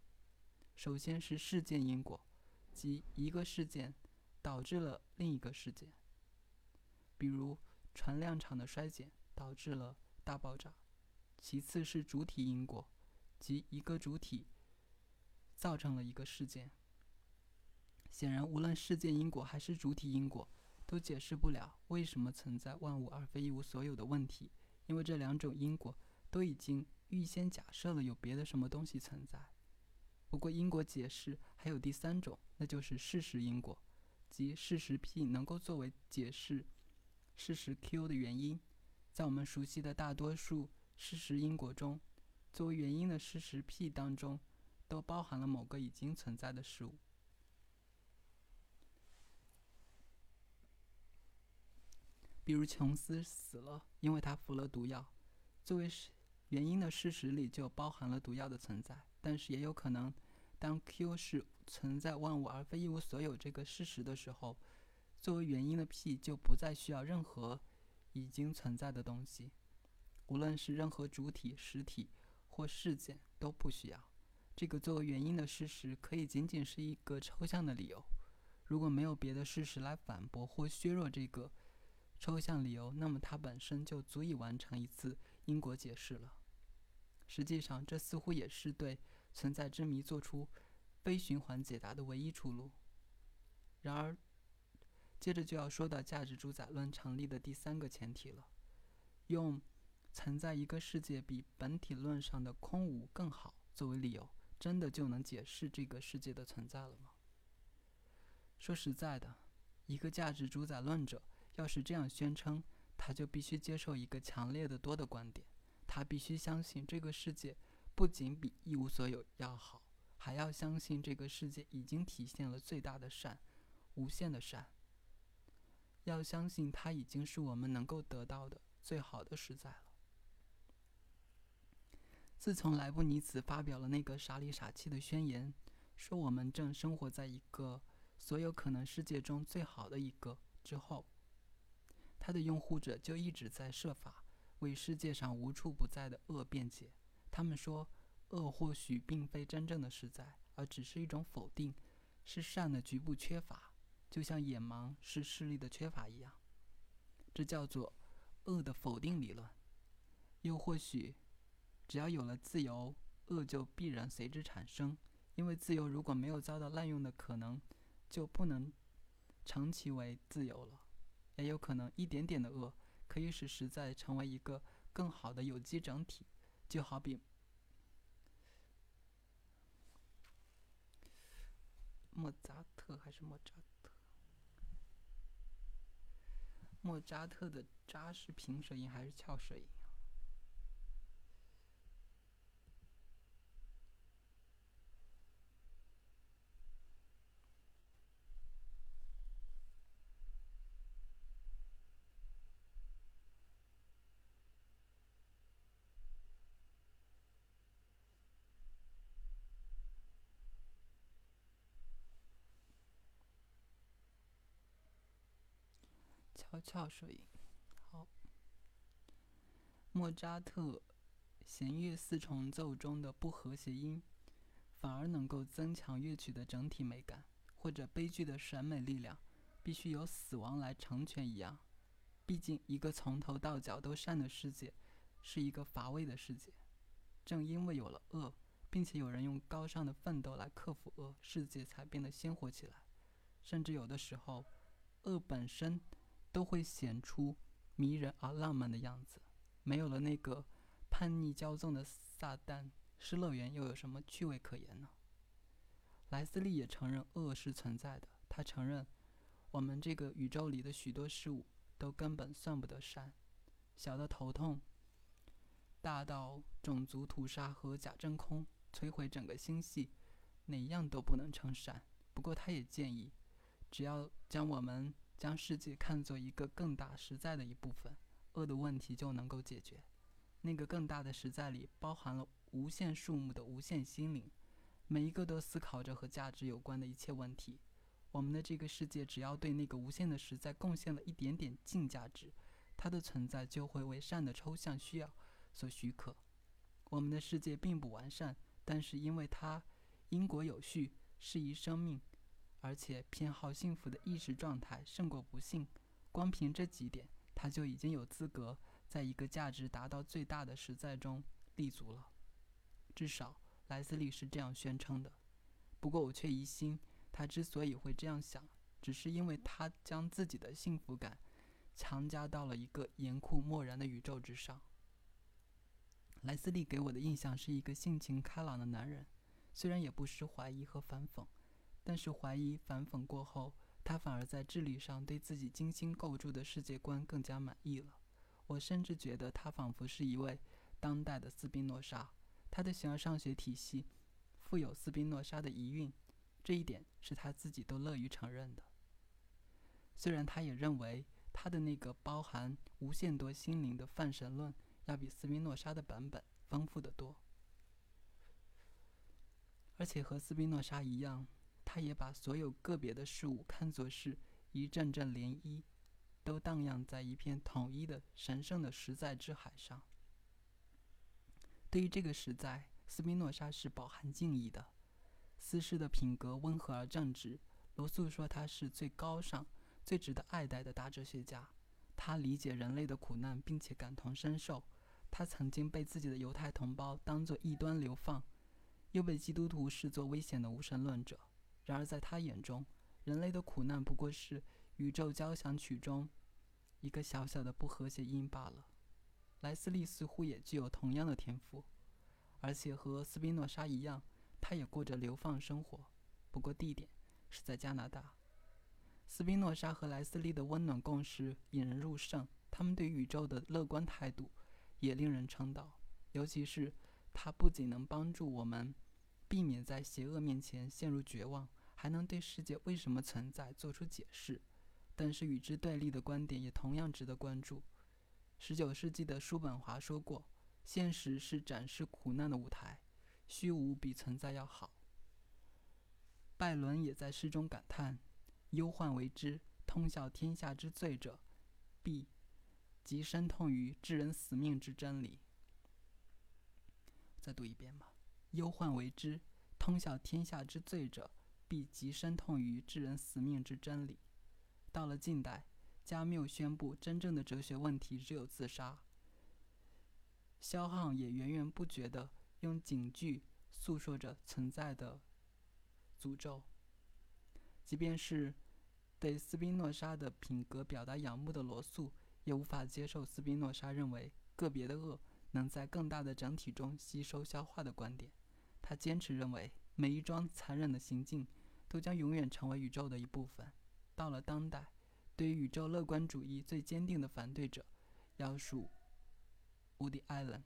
首先是事件因果，即一个事件导致了另一个事件，比如船辆场的衰减导致了大爆炸。其次是主体因果，即一个主体造成了一个事件。显然，无论事件因果还是主体因果，都解释不了为什么存在万物而非一无所有的问题，因为这两种因果都已经预先假设了有别的什么东西存在。不过，因果解释还有第三种，那就是事实因果，即事实 P 能够作为解释事实 Q 的原因。在我们熟悉的大多数。事实因果中，作为原因的事实 P 当中，都包含了某个已经存在的事物。比如琼斯死了，因为他服了毒药，作为原因的事实里就包含了毒药的存在。但是也有可能，当 Q 是存在万物而非一无所有这个事实的时候，作为原因的 P 就不再需要任何已经存在的东西。无论是任何主体、实体或事件都不需要。这个作为原因的事实可以仅仅是一个抽象的理由。如果没有别的事实来反驳或削弱这个抽象理由，那么它本身就足以完成一次因果解释了。实际上，这似乎也是对存在之谜做出非循环解答的唯一出路。然而，接着就要说到价值主宰论成立的第三个前提了：用。存在一个世界比本体论上的空无更好作为理由，真的就能解释这个世界的存在了吗？说实在的，一个价值主宰论者要是这样宣称，他就必须接受一个强烈的多的观点，他必须相信这个世界不仅比一无所有要好，还要相信这个世界已经体现了最大的善，无限的善。要相信它已经是我们能够得到的最好的实在了。自从莱布尼茨发表了那个傻里傻气的宣言，说我们正生活在一个所有可能世界中最好的一个之后，他的拥护者就一直在设法为世界上无处不在的恶辩解。他们说，恶或许并非真正的实在，而只是一种否定，是善的局部缺乏，就像眼盲是视力的缺乏一样。这叫做恶的否定理论。又或许。只要有了自由，恶就必然随之产生。因为自由如果没有遭到滥用的可能，就不能称其为自由了。也有可能一点点的恶可以使实在成为一个更好的有机整体，就好比莫扎特还是莫扎特？莫扎特的扎是平舌音还是翘舌音？翘舌音。好，莫扎特弦乐四重奏中的不和谐音，反而能够增强乐曲的整体美感，或者悲剧的审美力量必须由死亡来成全一样。毕竟，一个从头到脚都善的世界，是一个乏味的世界。正因为有了恶，并且有人用高尚的奋斗来克服恶，世界才变得鲜活起来。甚至有的时候，恶本身。都会显出迷人而浪漫的样子。没有了那个叛逆骄纵的撒旦，失乐园又有什么趣味可言呢？莱斯利也承认恶是存在的。他承认，我们这个宇宙里的许多事物都根本算不得善，小到头痛，大到种族屠杀和假真空，摧毁整个星系，哪样都不能称善。不过，他也建议，只要将我们。将世界看作一个更大实在的一部分，恶的问题就能够解决。那个更大的实在里包含了无限数目的无限心灵，每一个都思考着和价值有关的一切问题。我们的这个世界只要对那个无限的实在贡献了一点点净价值，它的存在就会为善的抽象需要所许可。我们的世界并不完善，但是因为它因果有序，适宜生命，而且偏好幸福的意识状态胜过不幸。光凭这几点，他就已经有资格在一个价值达到最大的实在中立足了。至少莱斯利是这样宣称的。不过我却疑心，他之所以会这样想，只是因为他将自己的幸福感强加到了一个严酷漠然的宇宙之上。莱斯利给我的印象是一个性情开朗的男人，虽然也不失怀疑和反讽，但是怀疑反讽过后。他反而在智力上对自己精心构筑的世界观更加满意了。我甚至觉得他仿佛是一位当代的斯宾诺莎。他的形而上学体系富有斯宾诺莎的遗韵，这一点是他自己都乐于承认的。虽然他也认为他的那个包含无限多心灵的泛神论要比斯宾诺莎的版本丰富得多，而且和斯宾诺莎一样。他也把所有个别的事物看作是一阵阵涟漪，都荡漾在一片统一的神圣的实在之海上。对于这个实在，斯宾诺莎是饱含敬意的。斯诗的品格温和而正直，罗素说他是最高尚、最值得爱戴的大哲学家。他理解人类的苦难，并且感同身受。他曾经被自己的犹太同胞当作异端流放，又被基督徒视作危险的无神论者。然而，在他眼中，人类的苦难不过是宇宙交响曲中一个小小的不和谐音罢了。莱斯利似乎也具有同样的天赋，而且和斯宾诺莎一样，他也过着流放生活，不过地点是在加拿大。斯宾诺莎和莱斯利的温暖共识引人入胜，他们对宇宙的乐观态度也令人称道，尤其是他不仅能帮助我们。避免在邪恶面前陷入绝望，还能对世界为什么存在做出解释。但是与之对立的观点也同样值得关注。十九世纪的叔本华说过：“现实是展示苦难的舞台，虚无比存在要好。”拜伦也在诗中感叹：“忧患为之，通晓天下之罪者，必极深痛于致人死命之真理。”再读一遍吧。忧患为之，通晓天下之罪者，必极深痛于致人死命之真理。到了近代，加缪宣布，真正的哲学问题只有自杀。肖汉也源源不绝地用警句诉说着存在的诅咒。即便是对斯宾诺莎的品格表达仰慕的罗素，也无法接受斯宾诺莎认为个别的恶能在更大的整体中吸收消化的观点。他坚持认为，每一桩残忍的行径都将永远成为宇宙的一部分。到了当代，对于宇宙乐观主义最坚定的反对者，要数伍迪·艾伦。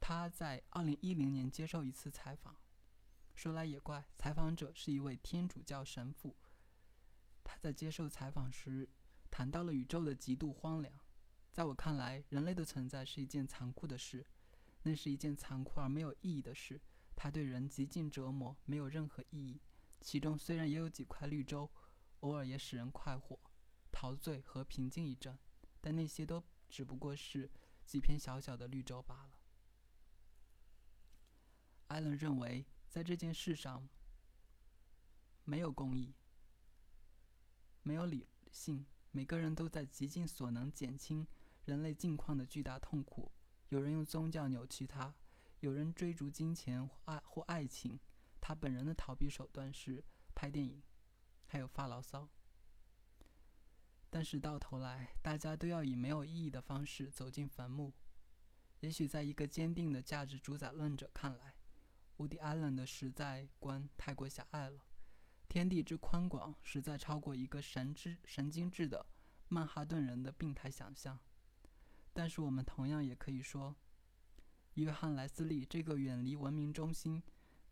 他在2010年接受一次采访，说来也怪，采访者是一位天主教神父。他在接受采访时谈到了宇宙的极度荒凉。在我看来，人类的存在是一件残酷的事，那是一件残酷而没有意义的事。它对人极尽折磨，没有任何意义。其中虽然也有几块绿洲，偶尔也使人快活、陶醉和平静一阵，但那些都只不过是几片小小的绿洲罢了。艾伦认为，在这件事上，没有公义，没有理性，每个人都在极尽所能减轻人类境况的巨大痛苦。有人用宗教扭曲它。有人追逐金钱或爱或爱情，他本人的逃避手段是拍电影，还有发牢骚。但是到头来，大家都要以没有意义的方式走进坟墓。也许在一个坚定的价值主宰论者看来，伍迪·艾伦的实在观太过狭隘了。天地之宽广，实在超过一个神之神经质的曼哈顿人的病态想象。但是我们同样也可以说。约翰·莱斯利这个远离文明中心，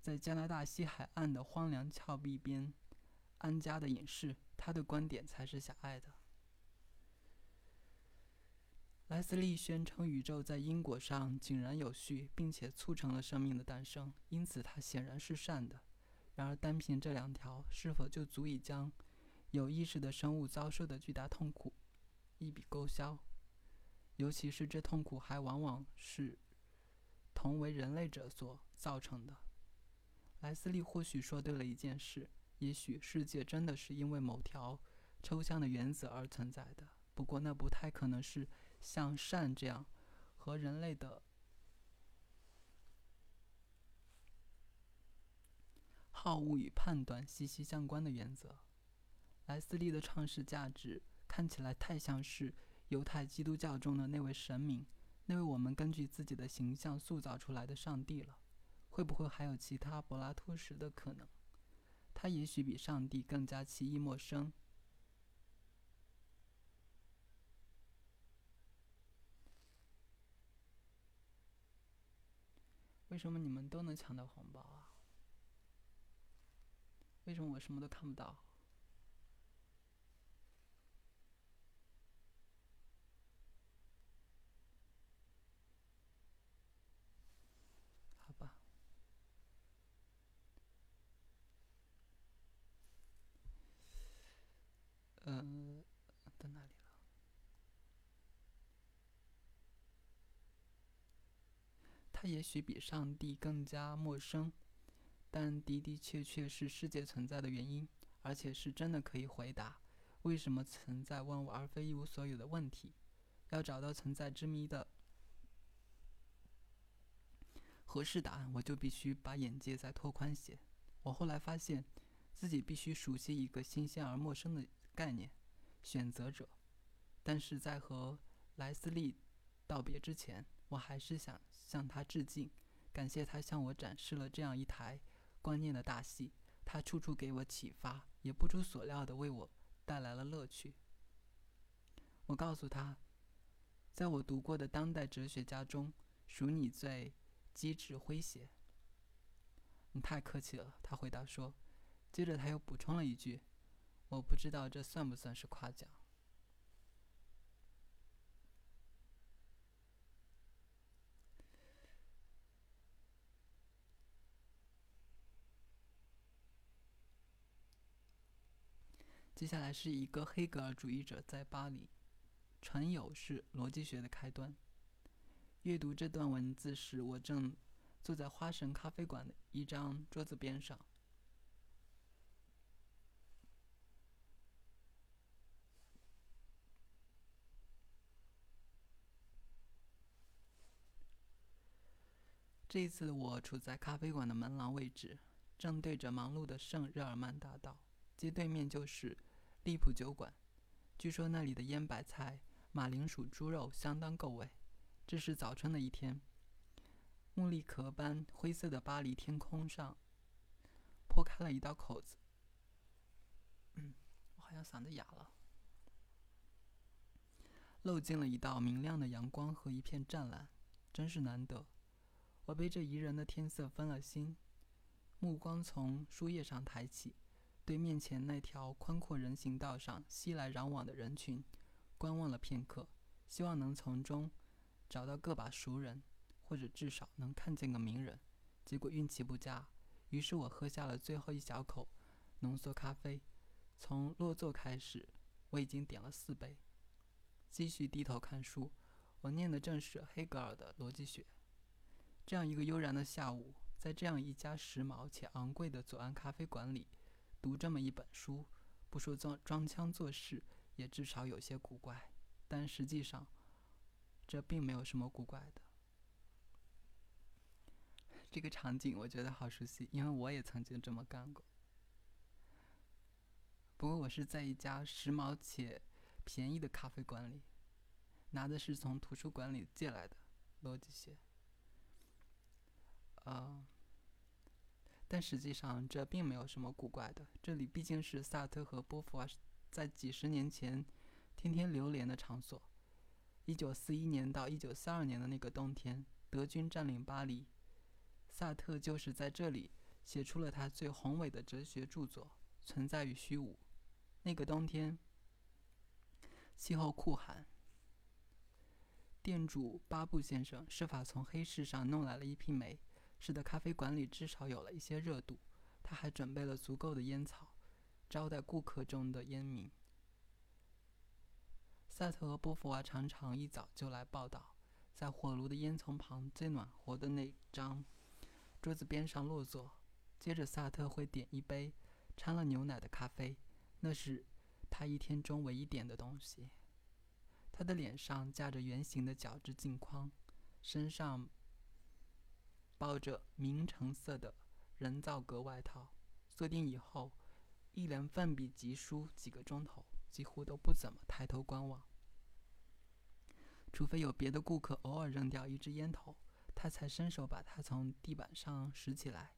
在加拿大西海岸的荒凉峭壁边安家的隐士，他的观点才是狭隘的。莱斯利宣称宇宙在因果上井然有序，并且促成了生命的诞生，因此它显然是善的。然而，单凭这两条，是否就足以将有意识的生物遭受的巨大痛苦一笔勾销？尤其是这痛苦还往往是。同为人类者所造成的。莱斯利或许说对了一件事：也许世界真的是因为某条抽象的原则而存在的。不过，那不太可能是像善这样和人类的好恶与判断息息相关的原则。莱斯利的创世价值看起来太像是犹太基督教中的那位神明，那位我们根据自己的形象塑造出来的上帝了。会不会还有其他柏拉图式的可能？他也许比上帝更加奇异陌生。为什么你们都能抢到红包啊？为什么我什么都看不到？好吧。嗯，在哪里了？他也许比上帝更加陌生，但的的确确是世界存在的原因，而且是真的可以回答为什么存在万物而非一无所有的问题。要找到存在之谜的合适答案，我就必须把眼界再拓宽些。我后来发现自己必须熟悉一个新鲜而陌生的概念——选择者。但是在和莱斯利道别之前，我还是想向他致敬，感谢他向我展示了这样一台观念的大戏。他处处给我启发，也不出所料地为我带来了乐趣。我告诉他，在我读过的当代哲学家中，属你最机智诙谐。你太客气了，他回答说。接着他又补充了一句：“我不知道这算不算是夸奖。”接下来是一个黑格尔主义者在巴黎。传友是逻辑学的开端。阅读这段文字时，我正坐在花神咖啡馆的一张桌子边上。这一次，我处在咖啡馆的门廊位置，正对着忙碌的圣日耳曼大道，街对面就是利普酒馆。据说那里的腌白菜、马铃薯、猪肉相当够味。这是早春的一天，茉莉壳般灰色的巴黎天空上破开了一道口子。嗯，我好像嗓子哑了，漏进了一道明亮的阳光和一片湛蓝，真是难得。我被这宜人的天色分了心，目光从书页上抬起，对面前那条宽阔人行道上熙来攘往的人群观望了片刻，希望能从中找到个把熟人，或者至少能看见个名人。结果运气不佳，于是我喝下了最后一小口浓缩咖啡。从落座开始，我已经点了四杯。继续低头看书，我念的正是黑格尔的逻辑学。这样一个悠然的下午，在这样一家时髦且昂贵的左岸咖啡馆里，读这么一本书，不说装装腔作势，也至少有些古怪。但实际上，这并没有什么古怪的。这个场景我觉得好熟悉，因为我也曾经这么干过。不过我是在一家时髦且便宜的咖啡馆里，拿的是从图书馆里借来的逻辑学。但实际上这并没有什么古怪的。这里毕竟是萨特和波伏娃在几十年前天天流连的场所。一九四一年到一九四二年的那个冬天，德军占领巴黎，萨特就是在这里写出了他最宏伟的哲学著作《存在与虚无》。那个冬天，气候酷寒，店主巴布先生设法从黑市上弄来了一批煤。使得咖啡馆里至少有了一些热度。他还准备了足够的烟草，招待顾客中的烟民。萨特和波伏娃常常一早就来报道，在火炉的烟囱旁最暖和的那张桌子边上落座。接着，萨特会点一杯掺了牛奶的咖啡，那是他一天中唯一点的东西。他的脸上架着圆形的角质镜框，身上抱着明橙色的人造革外套。坐定以后，一连奋笔疾书几个钟头，几乎都不怎么抬头观望。除非有别的顾客偶尔扔掉一支烟头，他才伸手把它从地板上拾起来。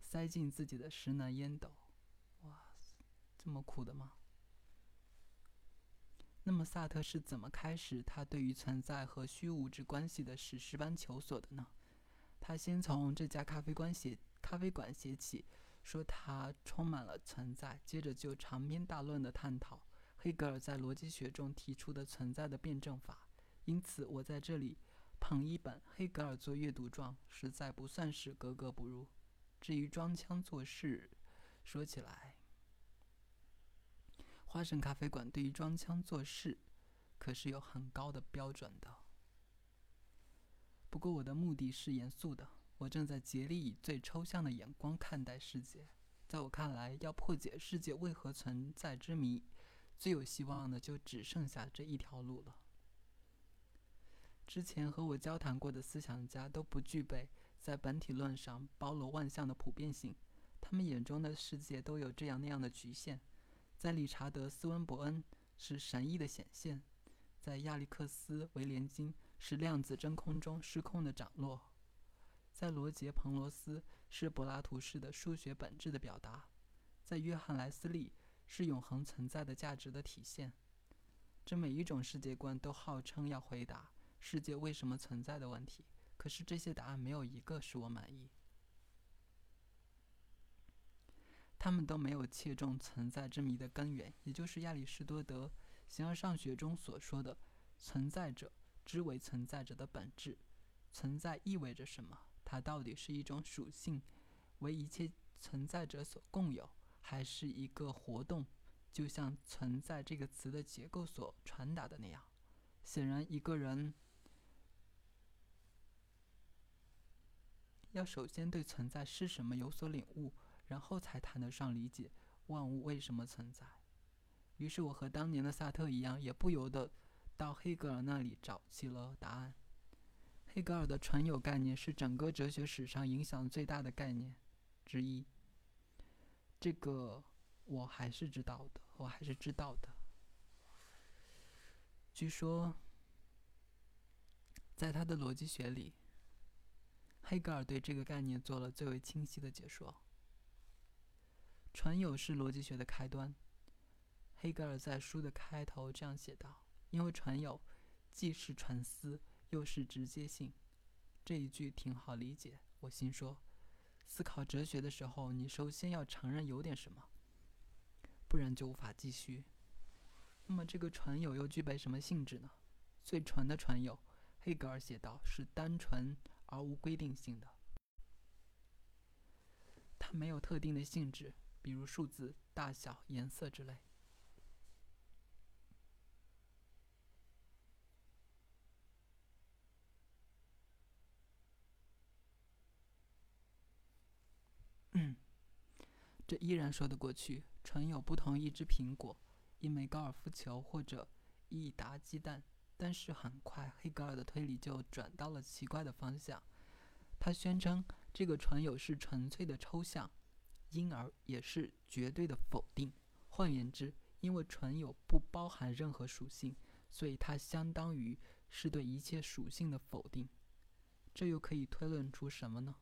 塞进自己的石楠烟斗，哇，这么苦的吗？那么萨特是怎么开始他对于存在和虚无之关系的史诗般求索的呢？他先从这家咖啡馆写咖啡馆写起，说它充满了存在，接着就长篇大论的探讨黑格尔在逻辑学中提出的存在的辩证法。因此，我在这里捧一本黑格尔做阅读状，实在不算是格格不入。至于装腔作势，说起来，花神咖啡馆对于装腔作势可是有很高的标准的。不过我的目的是严肃的，我正在竭力以最抽象的眼光看待世界。在我看来，要破解世界为何存在之谜，最有希望的就只剩下这一条路了。之前和我交谈过的思想家都不具备。在本体论上包罗万象的普遍性，他们眼中的世界都有这样那样的局限。在理查德·斯温伯恩是神意的显现，在亚历克斯·维连金是量子真空中失控的涨落，在罗杰·彭罗斯是柏拉图式的数学本质的表达，在约翰·莱斯利是永恒存在的价值的体现。这每一种世界观都号称要回答世界为什么存在的问题。可是这些答案没有一个使我满意，他们都没有切中存在之谜的根源，也就是亚里士多德《形而上学》中所说的“存在者之为存在者的本质”。存在意味着什么？它到底是一种属性，为一切存在者所共有，还是一个活动？就像“存在”这个词的结构所传达的那样。显然，一个人。要首先对存在是什么有所领悟，然后才谈得上理解万物为什么存在。于是我和当年的萨特一样，也不由得到黑格尔那里找起了答案。黑格尔的纯有概念是整个哲学史上影响最大的概念之一。这个我还是知道的，我还是知道的。据说，在他的逻辑学里。黑格尔对这个概念做了最为清晰的解说。纯有是逻辑学的开端。黑格尔在书的开头这样写道：“因为纯有既是纯思，又是直接性。”这一句挺好理解。我心说，思考哲学的时候，你首先要承认有点什么，不然就无法继续。那么，这个纯有又具备什么性质呢？最纯的纯有，黑格尔写道，是单纯。而无规定性的，它没有特定的性质，比如数字、大小、颜色之类。嗯，这依然说得过去。纯有不同一只苹果、一枚高尔夫球或者一打鸡蛋。但是很快，黑格尔的推理就转到了奇怪的方向。他宣称，这个纯有是纯粹的抽象，因而也是绝对的否定。换言之，因为纯有不包含任何属性，所以它相当于是对一切属性的否定。这又可以推论出什么呢？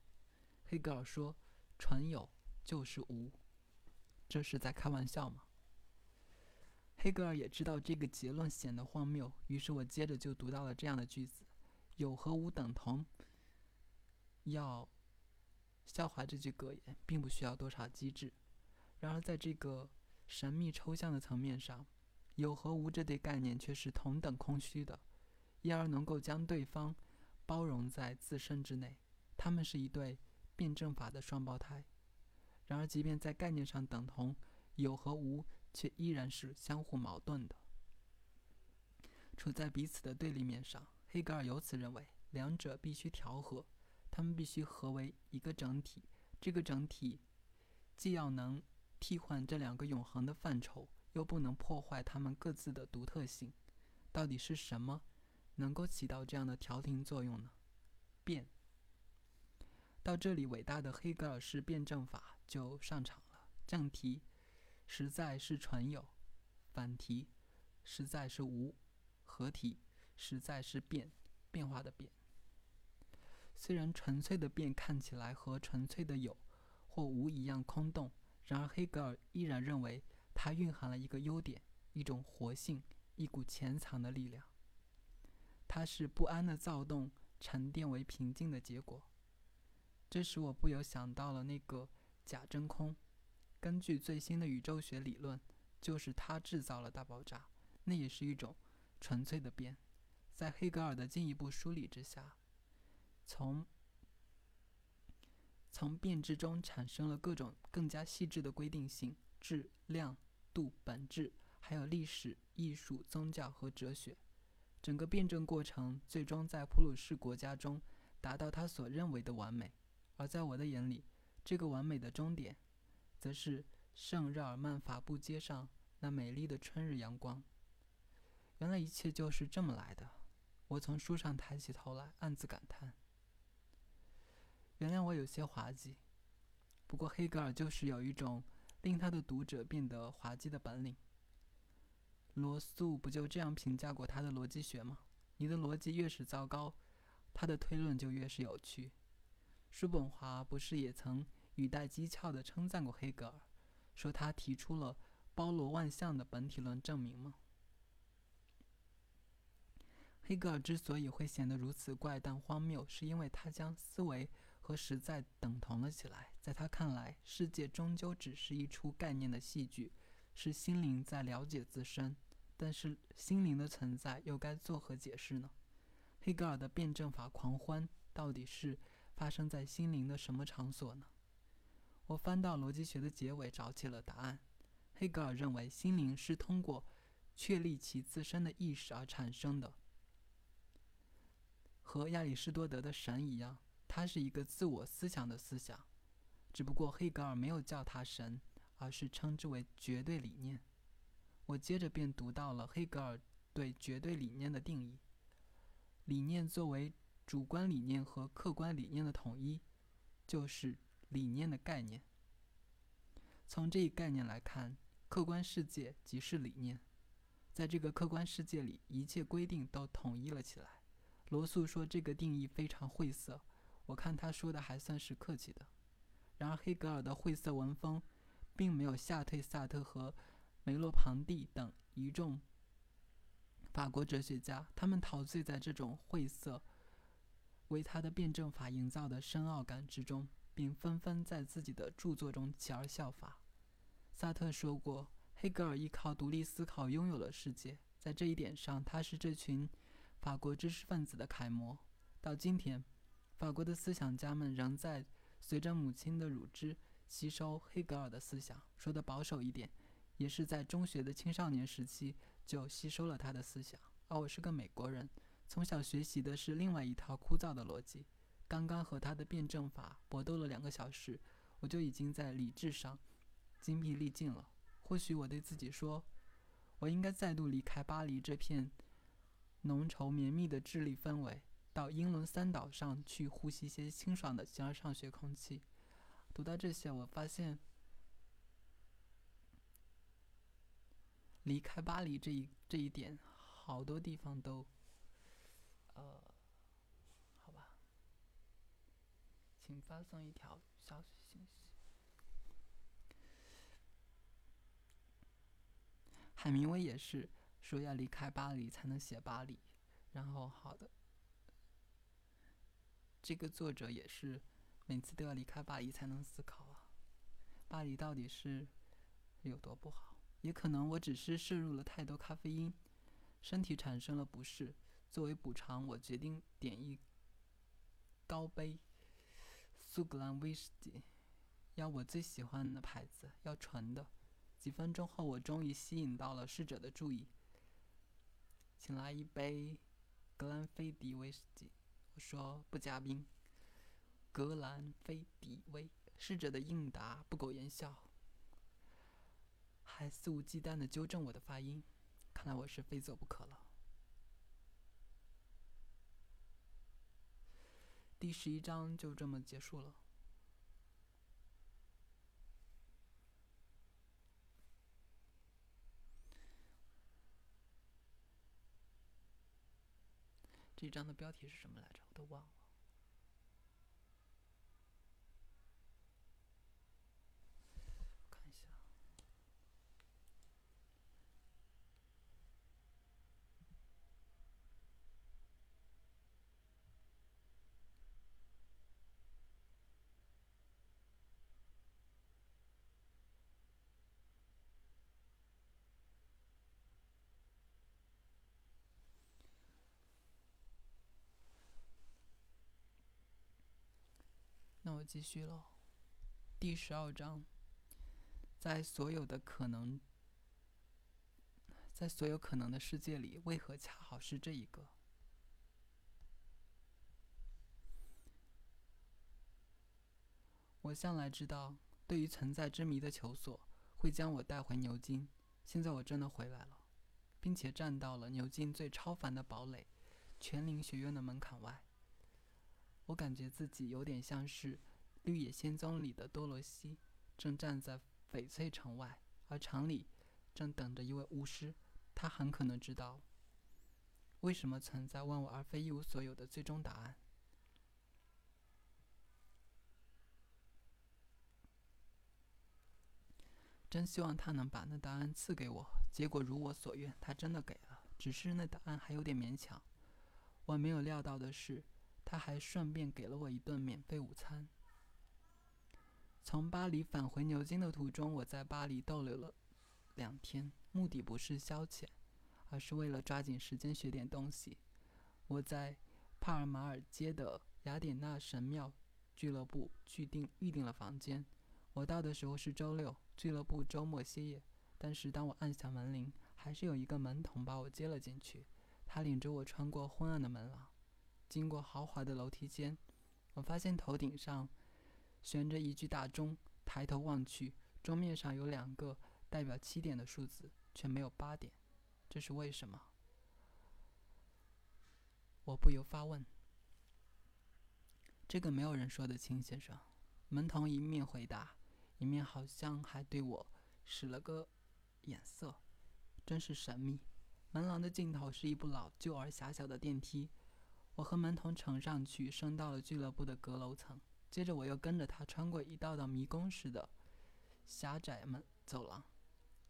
黑格尔说，纯有就是无。这是在开玩笑吗？黑格尔也知道这个结论显得荒谬，于是我接着就读到了这样的句子：“有和无等同。”要笑话这句格言，并不需要多少机智。然而，在这个神秘抽象的层面上，有和无这对概念却是同等空虚的，因而能够将对方包容在自身之内。他们是一对辩证法的双胞胎。然而，即便在概念上等同，有和无。却依然是相互矛盾的，处在彼此的对立面上。黑格尔由此认为，两者必须调和，它们必须合为一个整体。这个整体既要能替换这两个永恒的范畴，又不能破坏它们各自的独特性。到底是什么能够起到这样的调停作用呢？变。到这里，伟大的黑格尔式辩证法就上场了。正题实在是纯有，反题实在是无，合题实在是变，变化的变。虽然纯粹的变看起来和纯粹的有或无一样空洞，然而黑格尔依然认为它蕴含了一个优点，一种活性，一股潜藏的力量。它是不安的躁动沉淀为平静的结果。这使我不由想到了那个假真空。根据最新的宇宙学理论，就是它制造了大爆炸。那也是一种纯粹的变。在黑格尔的进一步梳理之下，从从变质中产生了各种更加细致的规定性：质、量、度、本质，还有历史、艺术、宗教和哲学。整个辩证过程最终在普鲁士国家中达到他所认为的完美。而在我的眼里，这个完美的终点，则是圣日耳曼法布街上那美丽的春日阳光。原来一切就是这么来的。我从书上抬起头来，暗自感叹。原谅我有些滑稽，不过黑格尔就是有一种令他的读者变得滑稽的本领。罗素不就这样评价过他的逻辑学吗？你的逻辑越是糟糕，他的推论就越是有趣。叔本华不是也曾语带讥诮地称赞过黑格尔，说他提出了包罗万象的本体论证明吗？黑格尔之所以会显得如此怪诞荒谬，是因为他将思维和实在等同了起来。在他看来，世界终究只是一出概念的戏剧，是心灵在了解自身。但是心灵的存在又该作何解释呢？黑格尔的辩证法狂欢到底是？发生在心灵的什么场所呢？我翻到逻辑学的结尾，找起了答案。黑格尔认为，心灵是通过确立其自身的意识而产生的，和亚里士多德的神一样，它是一个自我思想的思想。只不过黑格尔没有叫它神，而是称之为绝对理念。我接着便读到了黑格尔对绝对理念的定义：理念作为。主观理念和客观理念的统一，就是理念的概念。从这一概念来看，客观世界即是理念。在这个客观世界里，一切规定都统一了起来。罗素说这个定义非常晦涩，我看他说的还算是客气的。然而，黑格尔的晦涩文风，并没有吓退萨特和梅洛庞蒂等一众法国哲学家，他们陶醉在这种晦涩。为他的辩证法营造的深奥感之中，并纷纷在自己的著作中起而效法。萨特说过：“黑格尔依靠独立思考拥有了世界，在这一点上，他是这群法国知识分子的楷模。”到今天，法国的思想家们仍在随着母亲的乳汁吸收黑格尔的思想。说的保守一点，也是在中学的青少年时期就吸收了他的思想。而我是个美国人。从小学习的是另外一套枯燥的逻辑，刚刚和他的辩证法搏斗了两个小时，我就已经在理智上精疲力尽了。或许我对自己说，我应该再度离开巴黎这片浓稠绵密的智力氛围，到英伦三岛上去呼吸一些清爽的形而上学空气。读到这些，我发现离开巴黎这一这一点，好多地方都。呃，好吧，请发送一条消息信息。海明威也是说要离开巴黎才能写巴黎，然后好的，这个作者也是每次都要离开巴黎才能思考啊，巴黎到底是有多不好？也可能我只是摄入了太多咖啡因，身体产生了不适。作为补偿，我决定点一高杯苏格兰威士忌，要我最喜欢的牌子，要纯的。几分钟后，我终于吸引到了侍者的注意，请来一杯格。兰菲迪威士忌。我说不加冰。格兰菲迪威，侍者的应答不苟言笑，还肆无忌惮的纠正我的发音。看来我是非走不可了。第十一章就这么结束了。这一章的标题是什么来着？我都忘了。看一下。我继续喽。第十二章，在所有的可能，在所有可能的世界里，为何恰好是这一个？我向来知道，对于存在之谜的求索会将我带回牛津。现在我真的回来了，并且站到了牛津最超凡的堡垒——全灵学院的门槛外。我感觉自己有点像是《绿野仙踪》里的多罗西，正站在翡翠城外，而城里正等着一位巫师。他很可能知道为什么存在万物而非一无所有的最终答案。真希望他能把那答案赐给我。结果如我所愿，他真的给了，只是那答案还有点勉强。我没有料到的是。他还顺便给了我一顿免费午餐。从巴黎返回牛津的途中，我在巴黎逗留了两天，目的不是消遣，而是为了抓紧时间学点东西。我在帕尔马尔街的雅典娜神庙俱乐部预定预定了房间。我到的时候是周六，俱乐部周末歇业。但是当我按响门铃，还是有一个门童把我接了进去。他领着我穿过昏暗的门廊。经过豪华的楼梯间，我发现头顶上悬着一具大钟。抬头望去，钟面上有两个代表七点的数字，却没有八点，这是为什么？我不由发问。这个没有人说得清，先生。门童一面回答，一面好像还对我使了个眼色，真是神秘。门廊的尽头是一部老旧而狭小的电梯。我和门童乘上去，升到了俱乐部的阁楼层。接着，我又跟着他穿过一道道迷宫似的狭窄门走廊，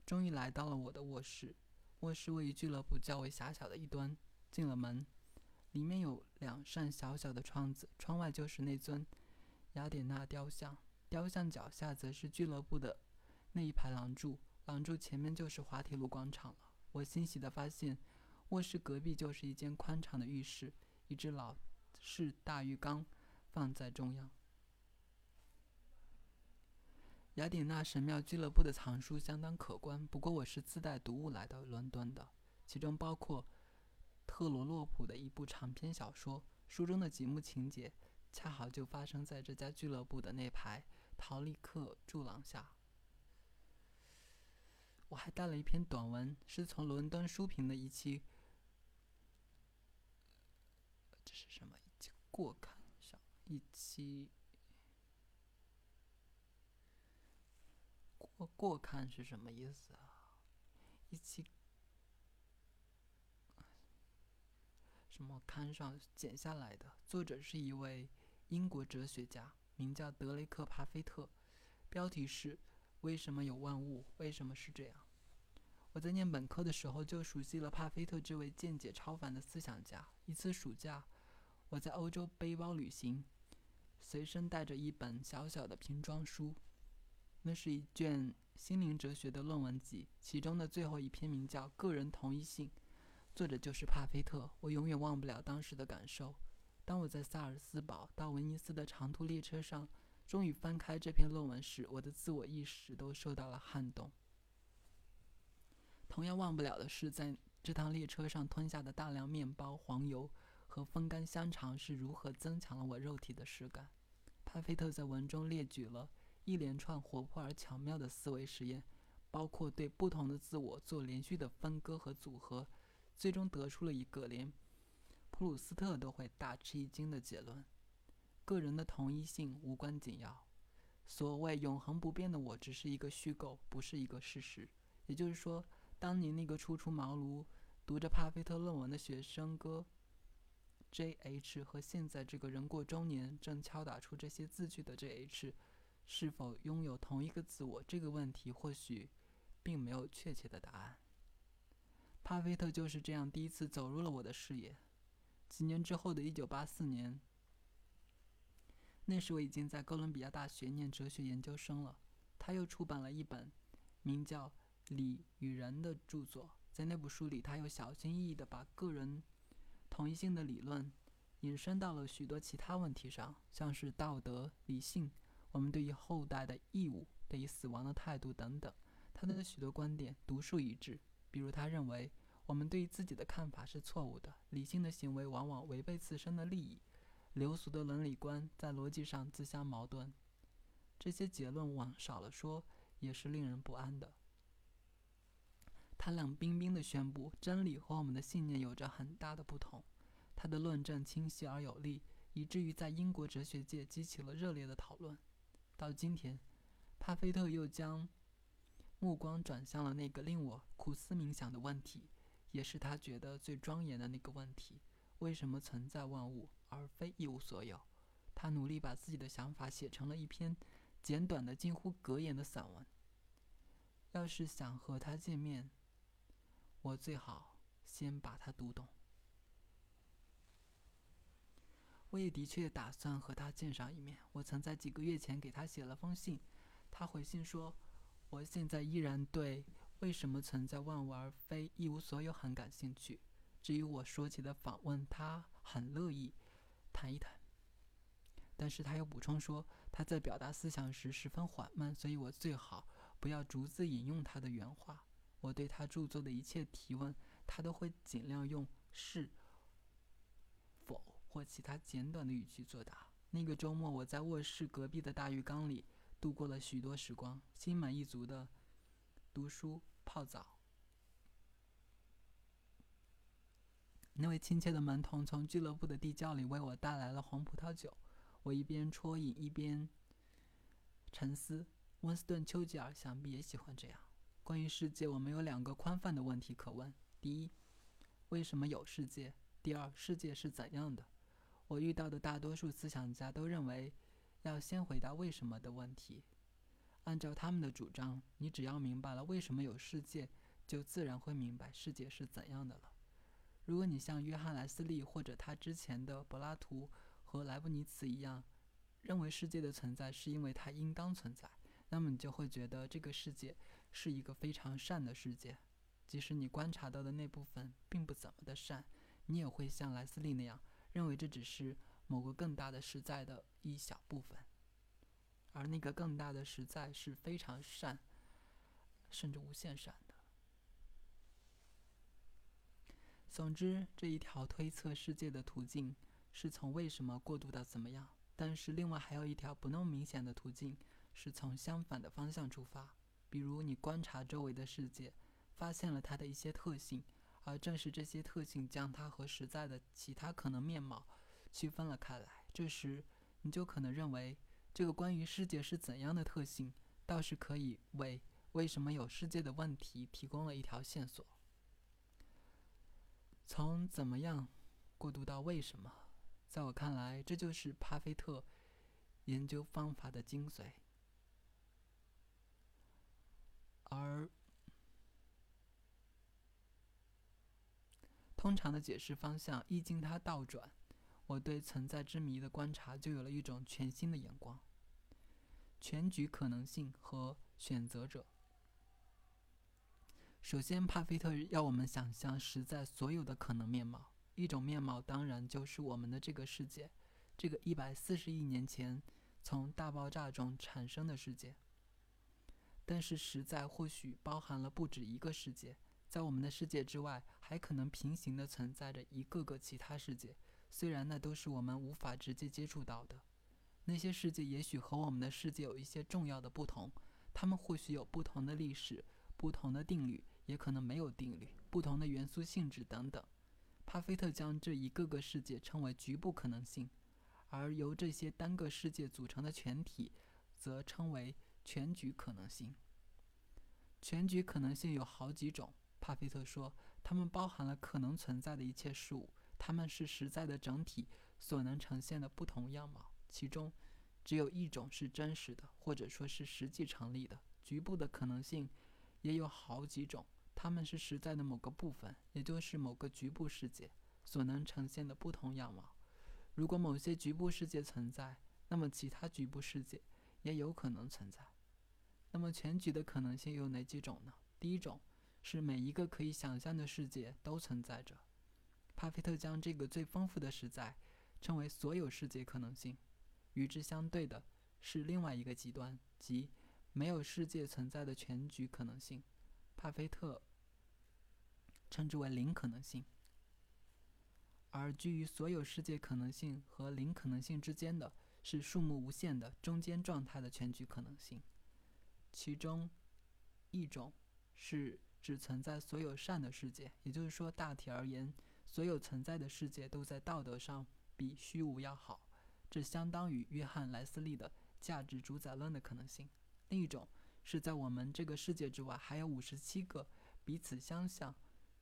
终于来到了我的卧室。卧室位于俱乐部较为狭小的一端。进了门，里面有两扇小小的窗子，窗外就是那尊雅典娜雕像，雕像脚下则是俱乐部的那一排廊柱，廊柱前面就是滑铁卢广场了。我欣喜地发现，卧室隔壁就是一间宽敞的浴室。一只老式大浴缸放在中央。雅典娜神庙俱乐部的藏书相当可观，不过我是自带读物来到伦敦的，其中包括特罗洛普的一部长篇小说。书中的几幕情节恰好就发生在这家俱乐部的那排陶立克柱廊下。我还带了一篇短文，是从伦敦书评的一期。是什么？一期过刊上一期过过刊是什么意思啊？一期什么刊上剪下来的？作者是一位英国哲学家，名叫德雷克·帕菲特。标题是“为什么有万物？为什么是这样？”我在念本科的时候就熟悉了帕菲特这位见解超凡的思想家。一次暑假。我在欧洲背包旅行，随身带着一本小小的瓶装书，那是一卷心灵哲学的论文集，其中的最后一篇名叫《个人同一性》，作者就是帕菲特。我永远忘不了当时的感受。当我在萨尔斯堡到威尼斯的长途列车上，终于翻开这篇论文时，我的自我意识都受到了撼动。同样忘不了的是，在这趟列车上吞下的大量面包、黄油。和风干香肠是如何增强了我肉体的实感。帕菲特在文中列举了一连串活泼而巧妙的思维实验，包括对不同的自我做连续的分割和组合，最终得出了一个连普鲁斯特都会大吃一惊的结论：个人的同一性无关紧要。所谓永恒不变的我，只是一个虚构，不是一个事实。也就是说，当年那个初出茅庐、读着帕菲特论文的学生哥 J.H. 和现在这个人过中年、正敲打出这些字句的 J.H. 是否拥有同一个自我？这个问题或许并没有确切的答案。帕菲特就是这样第一次走入了我的视野。几年之后的一九八四年。那时我已经在哥伦比亚大学念哲学研究生了。他又出版了一本名叫《理与人》的著作，在那部书里，他又小心翼翼地把个人同一性的理论引申到了许多其他问题上，像是道德、理性、我们对于后代的义务、对于死亡的态度等等。他的许多观点独树一帜，比如他认为我们对于自己的看法是错误的，理性的行为往往违背自身的利益。流俗的伦理观在逻辑上自相矛盾，这些结论往少了说也是令人不安的。他冷冰冰地宣布，真理和我们的信念有着很大的不同。他的论证清晰而有力，以至于在英国哲学界激起了热烈的讨论。到今天，帕菲特又将目光转向了那个令我苦思冥想的问题，也是他觉得最庄严的那个问题：为什么存在万物？而非一无所有。他努力把自己的想法写成了一篇简短的、近乎格言的散文。要是想和他见面，我最好先把它读懂。我也的确打算和他见上一面。我曾在几个月前给他写了封信，他回信说：“我现在依然对为什么存在万物而非一无所有很感兴趣。至于我说起的访问，他很乐意。”谈一谈，但是他又补充说，他在表达思想时十分缓慢，所以我最好不要逐字引用他的原话。我对他著作的一切提问，他都会尽量用是否或其他简短的语句作答。那个周末，我在卧室隔壁的大浴缸里度过了许多时光，心满意足的读书、泡澡。那位亲切的门童从俱乐部的地窖里为我带来了红葡萄酒，我一边啜饮一边沉思。温斯顿·丘吉尔想必也喜欢这样。关于世界，我们有两个宽泛的问题可问：第一，为什么有世界？第二，世界是怎样的？我遇到的大多数思想家都认为，要先回答“为什么”的问题。按照他们的主张，你只要明白了为什么有世界，就自然会明白世界是怎样的了。如果你像约翰·莱斯利或者他之前的柏拉图和莱布尼茨一样，认为世界的存在是因为它应当存在，那么你就会觉得这个世界是一个非常善的世界。即使你观察到的那部分并不怎么的善，你也会像莱斯利那样认为这只是某个更大的实在的一小部分，而那个更大的实在是非常善，甚至无限善的。总之，这一条推测世界的途径是从为什么过渡到怎么样。但是，另外还有一条不那么明显的途径，是从相反的方向出发。比如，你观察周围的世界，发现了它的一些特性，而正是这些特性将它和实在的其他可能面貌区分了开来。这时，你就可能认为，这个关于世界是怎样的特性，倒是可以为为什么有世界的问题提供了一条线索。从怎么样过渡到为什么，在我看来，这就是帕菲特研究方法的精髓。而通常的解释方向一经他倒转，我对存在之谜的观察就有了一种全新的眼光。全局可能性和选择者。首先，帕菲特要我们想象实在所有的可能面貌。一种面貌当然就是我们的这个世界，这个一百四十亿年前从大爆炸中产生的世界。但是，实在或许包含了不止一个世界，在我们的世界之外，还可能平行的存在着一个个其他世界。虽然那都是我们无法直接接触到的。那些世界也许和我们的世界有一些重要的不同，它们或许有不同的历史、不同的定律，也可能没有定律、不同的元素性质等等。帕菲特将这一个个世界称为局部可能性，而由这些单个世界组成的全体，则称为全局可能性。全局可能性有好几种，帕菲特说，它们包含了可能存在的一切事物，它们是实在的整体所能呈现的不同样貌。其中，只有一种是真实的，或者说是实际成立的。局部的可能性也有好几种，它们是实在的某个部分，也就是某个局部世界所能呈现的不同样貌。如果某些局部世界存在，那么其他局部世界也有可能存在。那么全局的可能性有哪几种呢？第一种是每一个可以想象的世界都存在着。帕菲特将这个最丰富的实在称为所有世界可能性。与之相对的是另外一个极端，即没有世界存在的全局可能性，帕菲特称之为零可能性。而居于所有世界可能性和零可能性之间的是数目无限的中间状态的全局可能性。其中一种是只存在所有善的世界，也就是说，大体而言，所有存在的世界都在道德上比虚无要好。这相当于约翰·莱斯利的价值主宰论的可能性。另一种是在我们这个世界之外还有五十七个彼此相像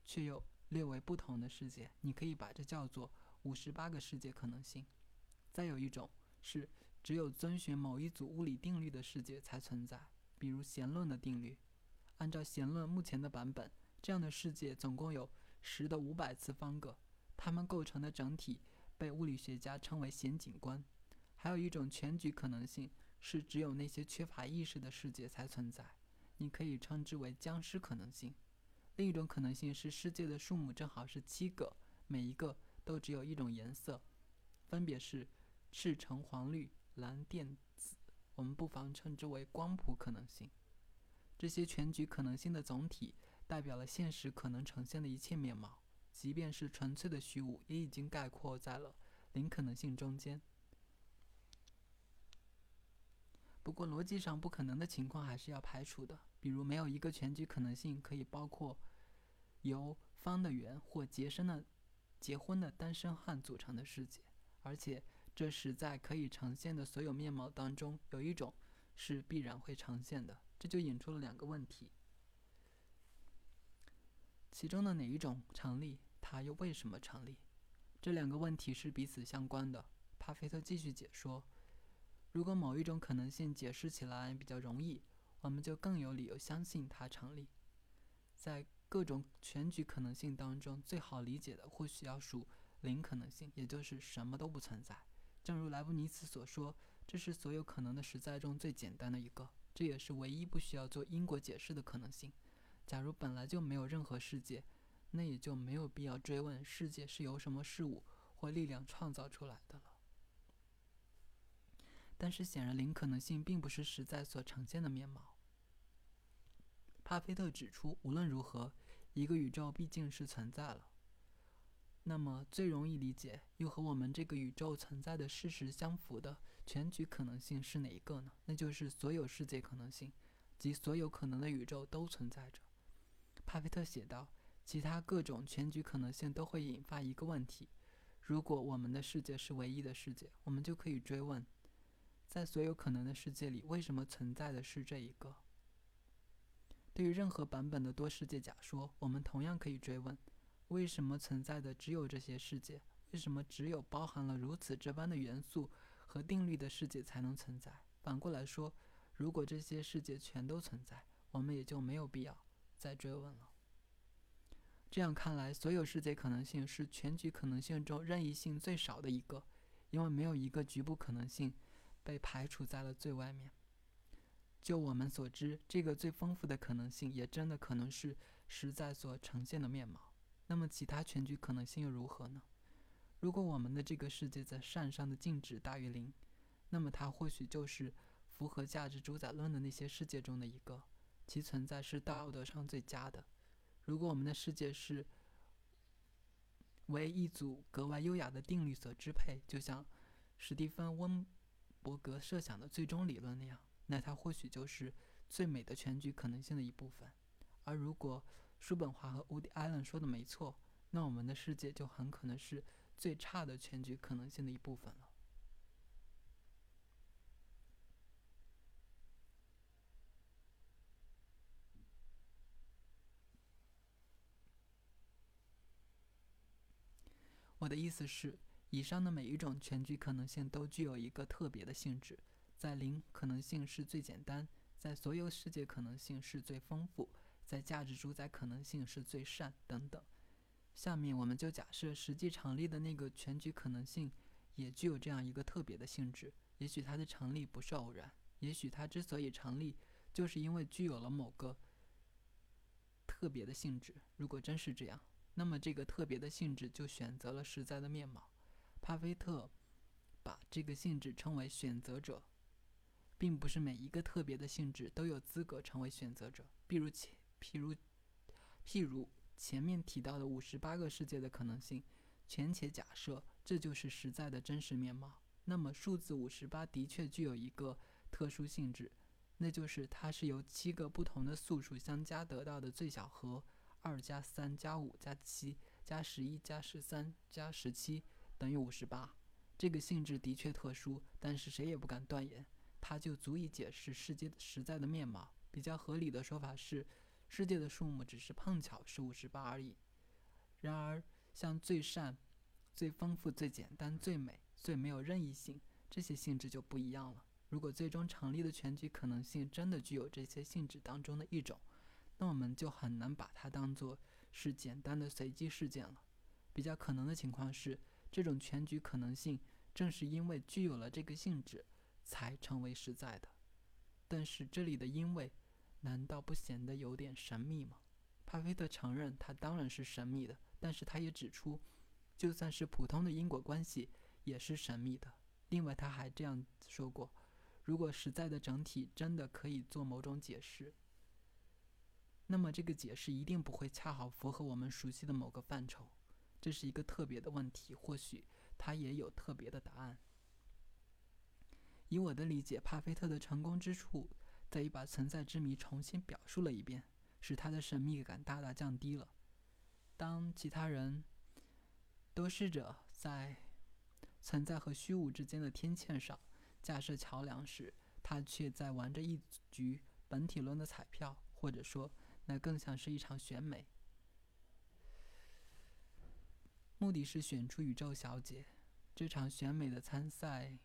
却又略为不同的世界，你可以把这叫做五十八个世界可能性。再有一种是只有遵循某一组物理定律的世界才存在，比如弦论的定律。按照弦论目前的版本，这样的世界总共有十的五百次方个，它们构成的整体。被物理学家称为弦景观。还有一种全局可能性，是只有那些缺乏意识的世界才存在，你可以称之为僵尸可能性。另一种可能性是世界的数目正好是七个，每一个都只有一种颜色，分别是赤、橙、黄、绿、蓝、靛、我们不妨称之为光谱可能性。这些全局可能性的总体，代表了现实可能呈现的一切面貌。即便是纯粹的虚无，也已经概括在了零可能性中间。不过，逻辑上不可能的情况还是要排除的，比如没有一个全局可能性可以包括由方的圆或结生的结婚的单身汉组成的世界，而且这是在可以呈现的所有面貌当中，有一种是必然会呈现的，这就引出了两个问题。其中的哪一种成立？它又为什么成立？这两个问题是彼此相关的。帕菲特继续解说：如果某一种可能性解释起来比较容易，我们就更有理由相信它成立。在各种全局可能性当中，最好理解的或许要数零可能性，也就是什么都不存在。正如莱布尼茨所说，这是所有可能的实在中最简单的一个，这也是唯一不需要做因果解释的可能性。假如本来就没有任何世界，那也就没有必要追问世界是由什么事物或力量创造出来的了。但是显然，零可能性并不是实在所呈现的面貌。帕菲特指出，无论如何，一个宇宙毕竟是存在了。那么，最容易理解又和我们这个宇宙存在的事实相符的全局可能性是哪一个呢？那就是所有世界可能性，即所有可能的宇宙都存在着。帕菲特写道：“其他各种全局可能性都会引发一个问题：如果我们的世界是唯一的世界，我们就可以追问，在所有可能的世界里，为什么存在的是这一个？对于任何版本的多世界假说，我们同样可以追问：为什么存在的只有这些世界？为什么只有包含了如此这般的元素和定律的世界才能存在？反过来说，如果这些世界全都存在，我们也就没有必要。”再追问了。这样看来，所有世界可能性是全局可能性中任意性最少的一个，因为没有一个局部可能性被排除在了最外面。就我们所知，这个最丰富的可能性也真的可能是实在所呈现的面貌。那么，其他全局可能性又如何呢？如果我们的这个世界在善上的静止大于零，那么它或许就是符合价值主宰论的那些世界中的一个。其存在是道德上最佳的。如果我们的世界是为一组格外优雅的定律所支配，就像史蒂芬·温伯格设想的最终理论那样，那它或许就是最美的全局可能性的一部分。而如果叔本华和 Woody Allen 说的没错，那我们的世界就很可能是最差的全局可能性的一部分了。我的意思是，以上的每一种全局可能性都具有一个特别的性质，在零可能性是最简单，在所有世界可能性是最丰富，在价值主宰可能性是最善等等。下面我们就假设实际成立的那个全局可能性也具有这样一个特别的性质。也许它的成立不是偶然，也许它之所以成立，就是因为具有了某个特别的性质。如果真是这样，那么，这个特别的性质就选择了实在的面貌。帕菲特把这个性质称为选择者，并不是每一个特别的性质都有资格成为选择者。比如前，譬如，譬如前面提到的五十八个世界的可能性，全且假设这就是实在的真实面貌。那么，数字五十八的确具有一个特殊性质，那就是它是由七个不同的素数相加得到的最小和。二加三加五加七加十一加十三加十七等于五十八。这个性质的确特殊，但是谁也不敢断言它就足以解释世界实在的面貌。比较合理的说法是，世界的数目只是碰巧是五十八而已。然而，像最善、最丰富、最简单、最美、最没有任意性这些性质就不一样了。如果最终成立的全局可能性真的具有这些性质当中的一种，那我们就很难把它当做是简单的随机事件了。比较可能的情况是，这种全局可能性正是因为具有了这个性质，才成为实在的。但是这里的“因为”难道不显得有点神秘吗？帕菲特承认它当然是神秘的，但是他也指出，就算是普通的因果关系也是神秘的。另外，他还这样说过：如果实在的整体真的可以做某种解释。那么这个解释一定不会恰好符合我们熟悉的某个范畴，这是一个特别的问题，或许它也有特别的答案。以我的理解，帕菲特的成功之处在于把存在之谜重新表述了一遍，使它的神秘感大大降低了。当其他人都试着在存在和虚无之间的天堑上架设桥梁时，他却在玩着一局本体论的彩票，或者说。那更像是一场选美，目的是选出宇宙小姐。这场选美的参赛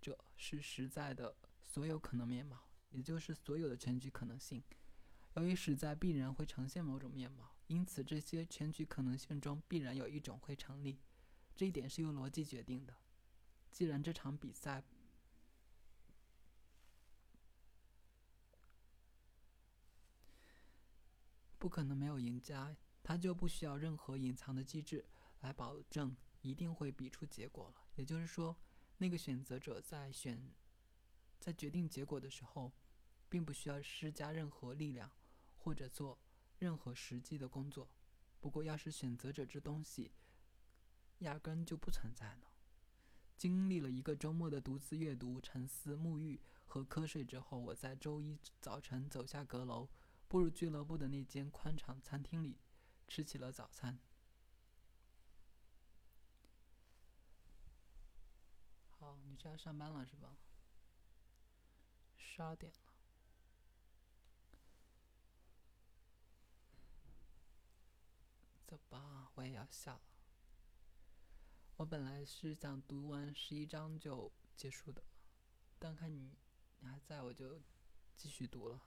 者是实在的所有可能面貌，也就是所有的全局可能性。由于实在必然会呈现某种面貌，因此这些全局可能性中必然有一种会成立。这一点是由逻辑决定的。既然这场比赛。不可能没有赢家，他就不需要任何隐藏的机制来保证一定会比出结果了。也就是说，那个选择者在选，在决定结果的时候，并不需要施加任何力量或者做任何实际的工作。不过，要是选择者这东西压根就不存在呢？经历了一个周末的独自阅读、沉思、沐浴和瞌睡之后，我在周一早晨走下阁楼。步入俱乐部的那间宽敞餐厅里，吃起了早餐。好，你是要上班了是吧？十二点了，走吧，我也要下了。我本来是想读完十一章就结束的，但看你你还在，我就继续读了。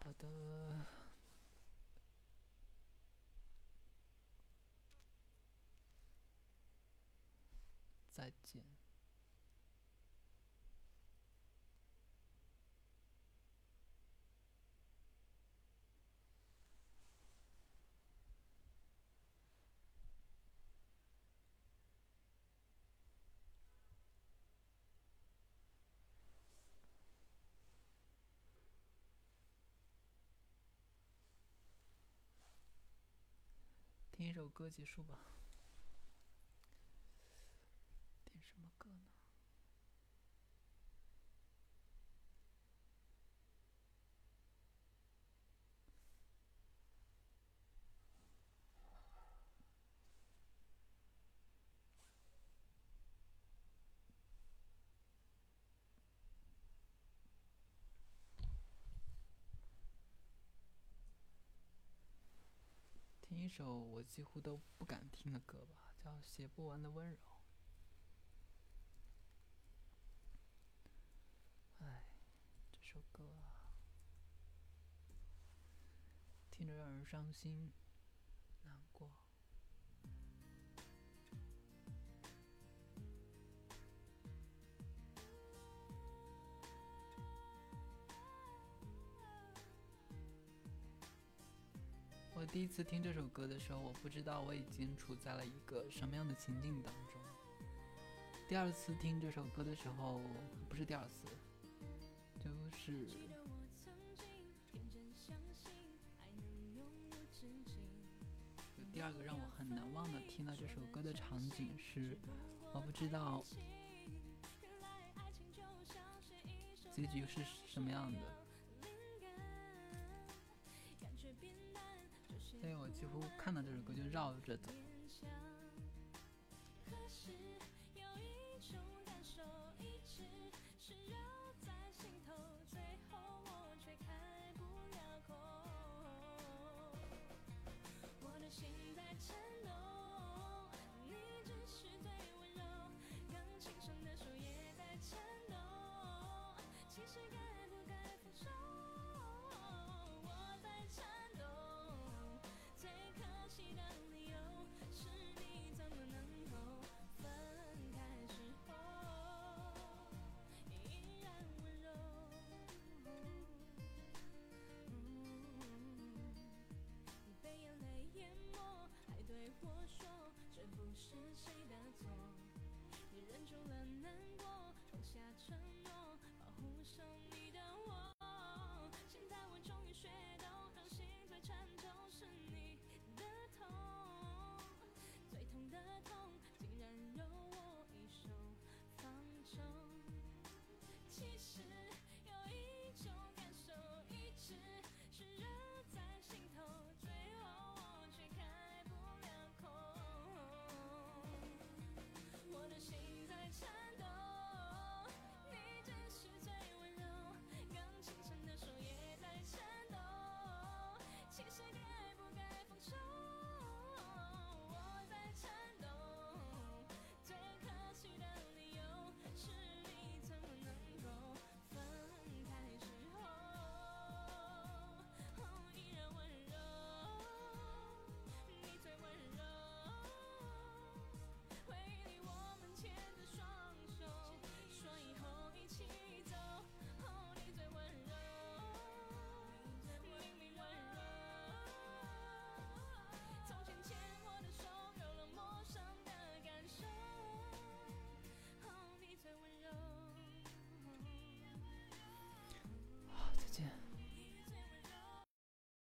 好的，再见。听一首歌结束吧。首我几乎都不敢听的歌吧，叫《写不完的温柔》。哎，这首歌，听着让人伤心、第一次听这首歌的时候，我不知道我已经处在了一个什么样的情境当中。第二次听这首歌的时候，不是第二次，就是第二个让我很难忘的听到这首歌的场景是，我不知道结局是什么样的。所以我几乎看到这首歌就绕着走。下沉。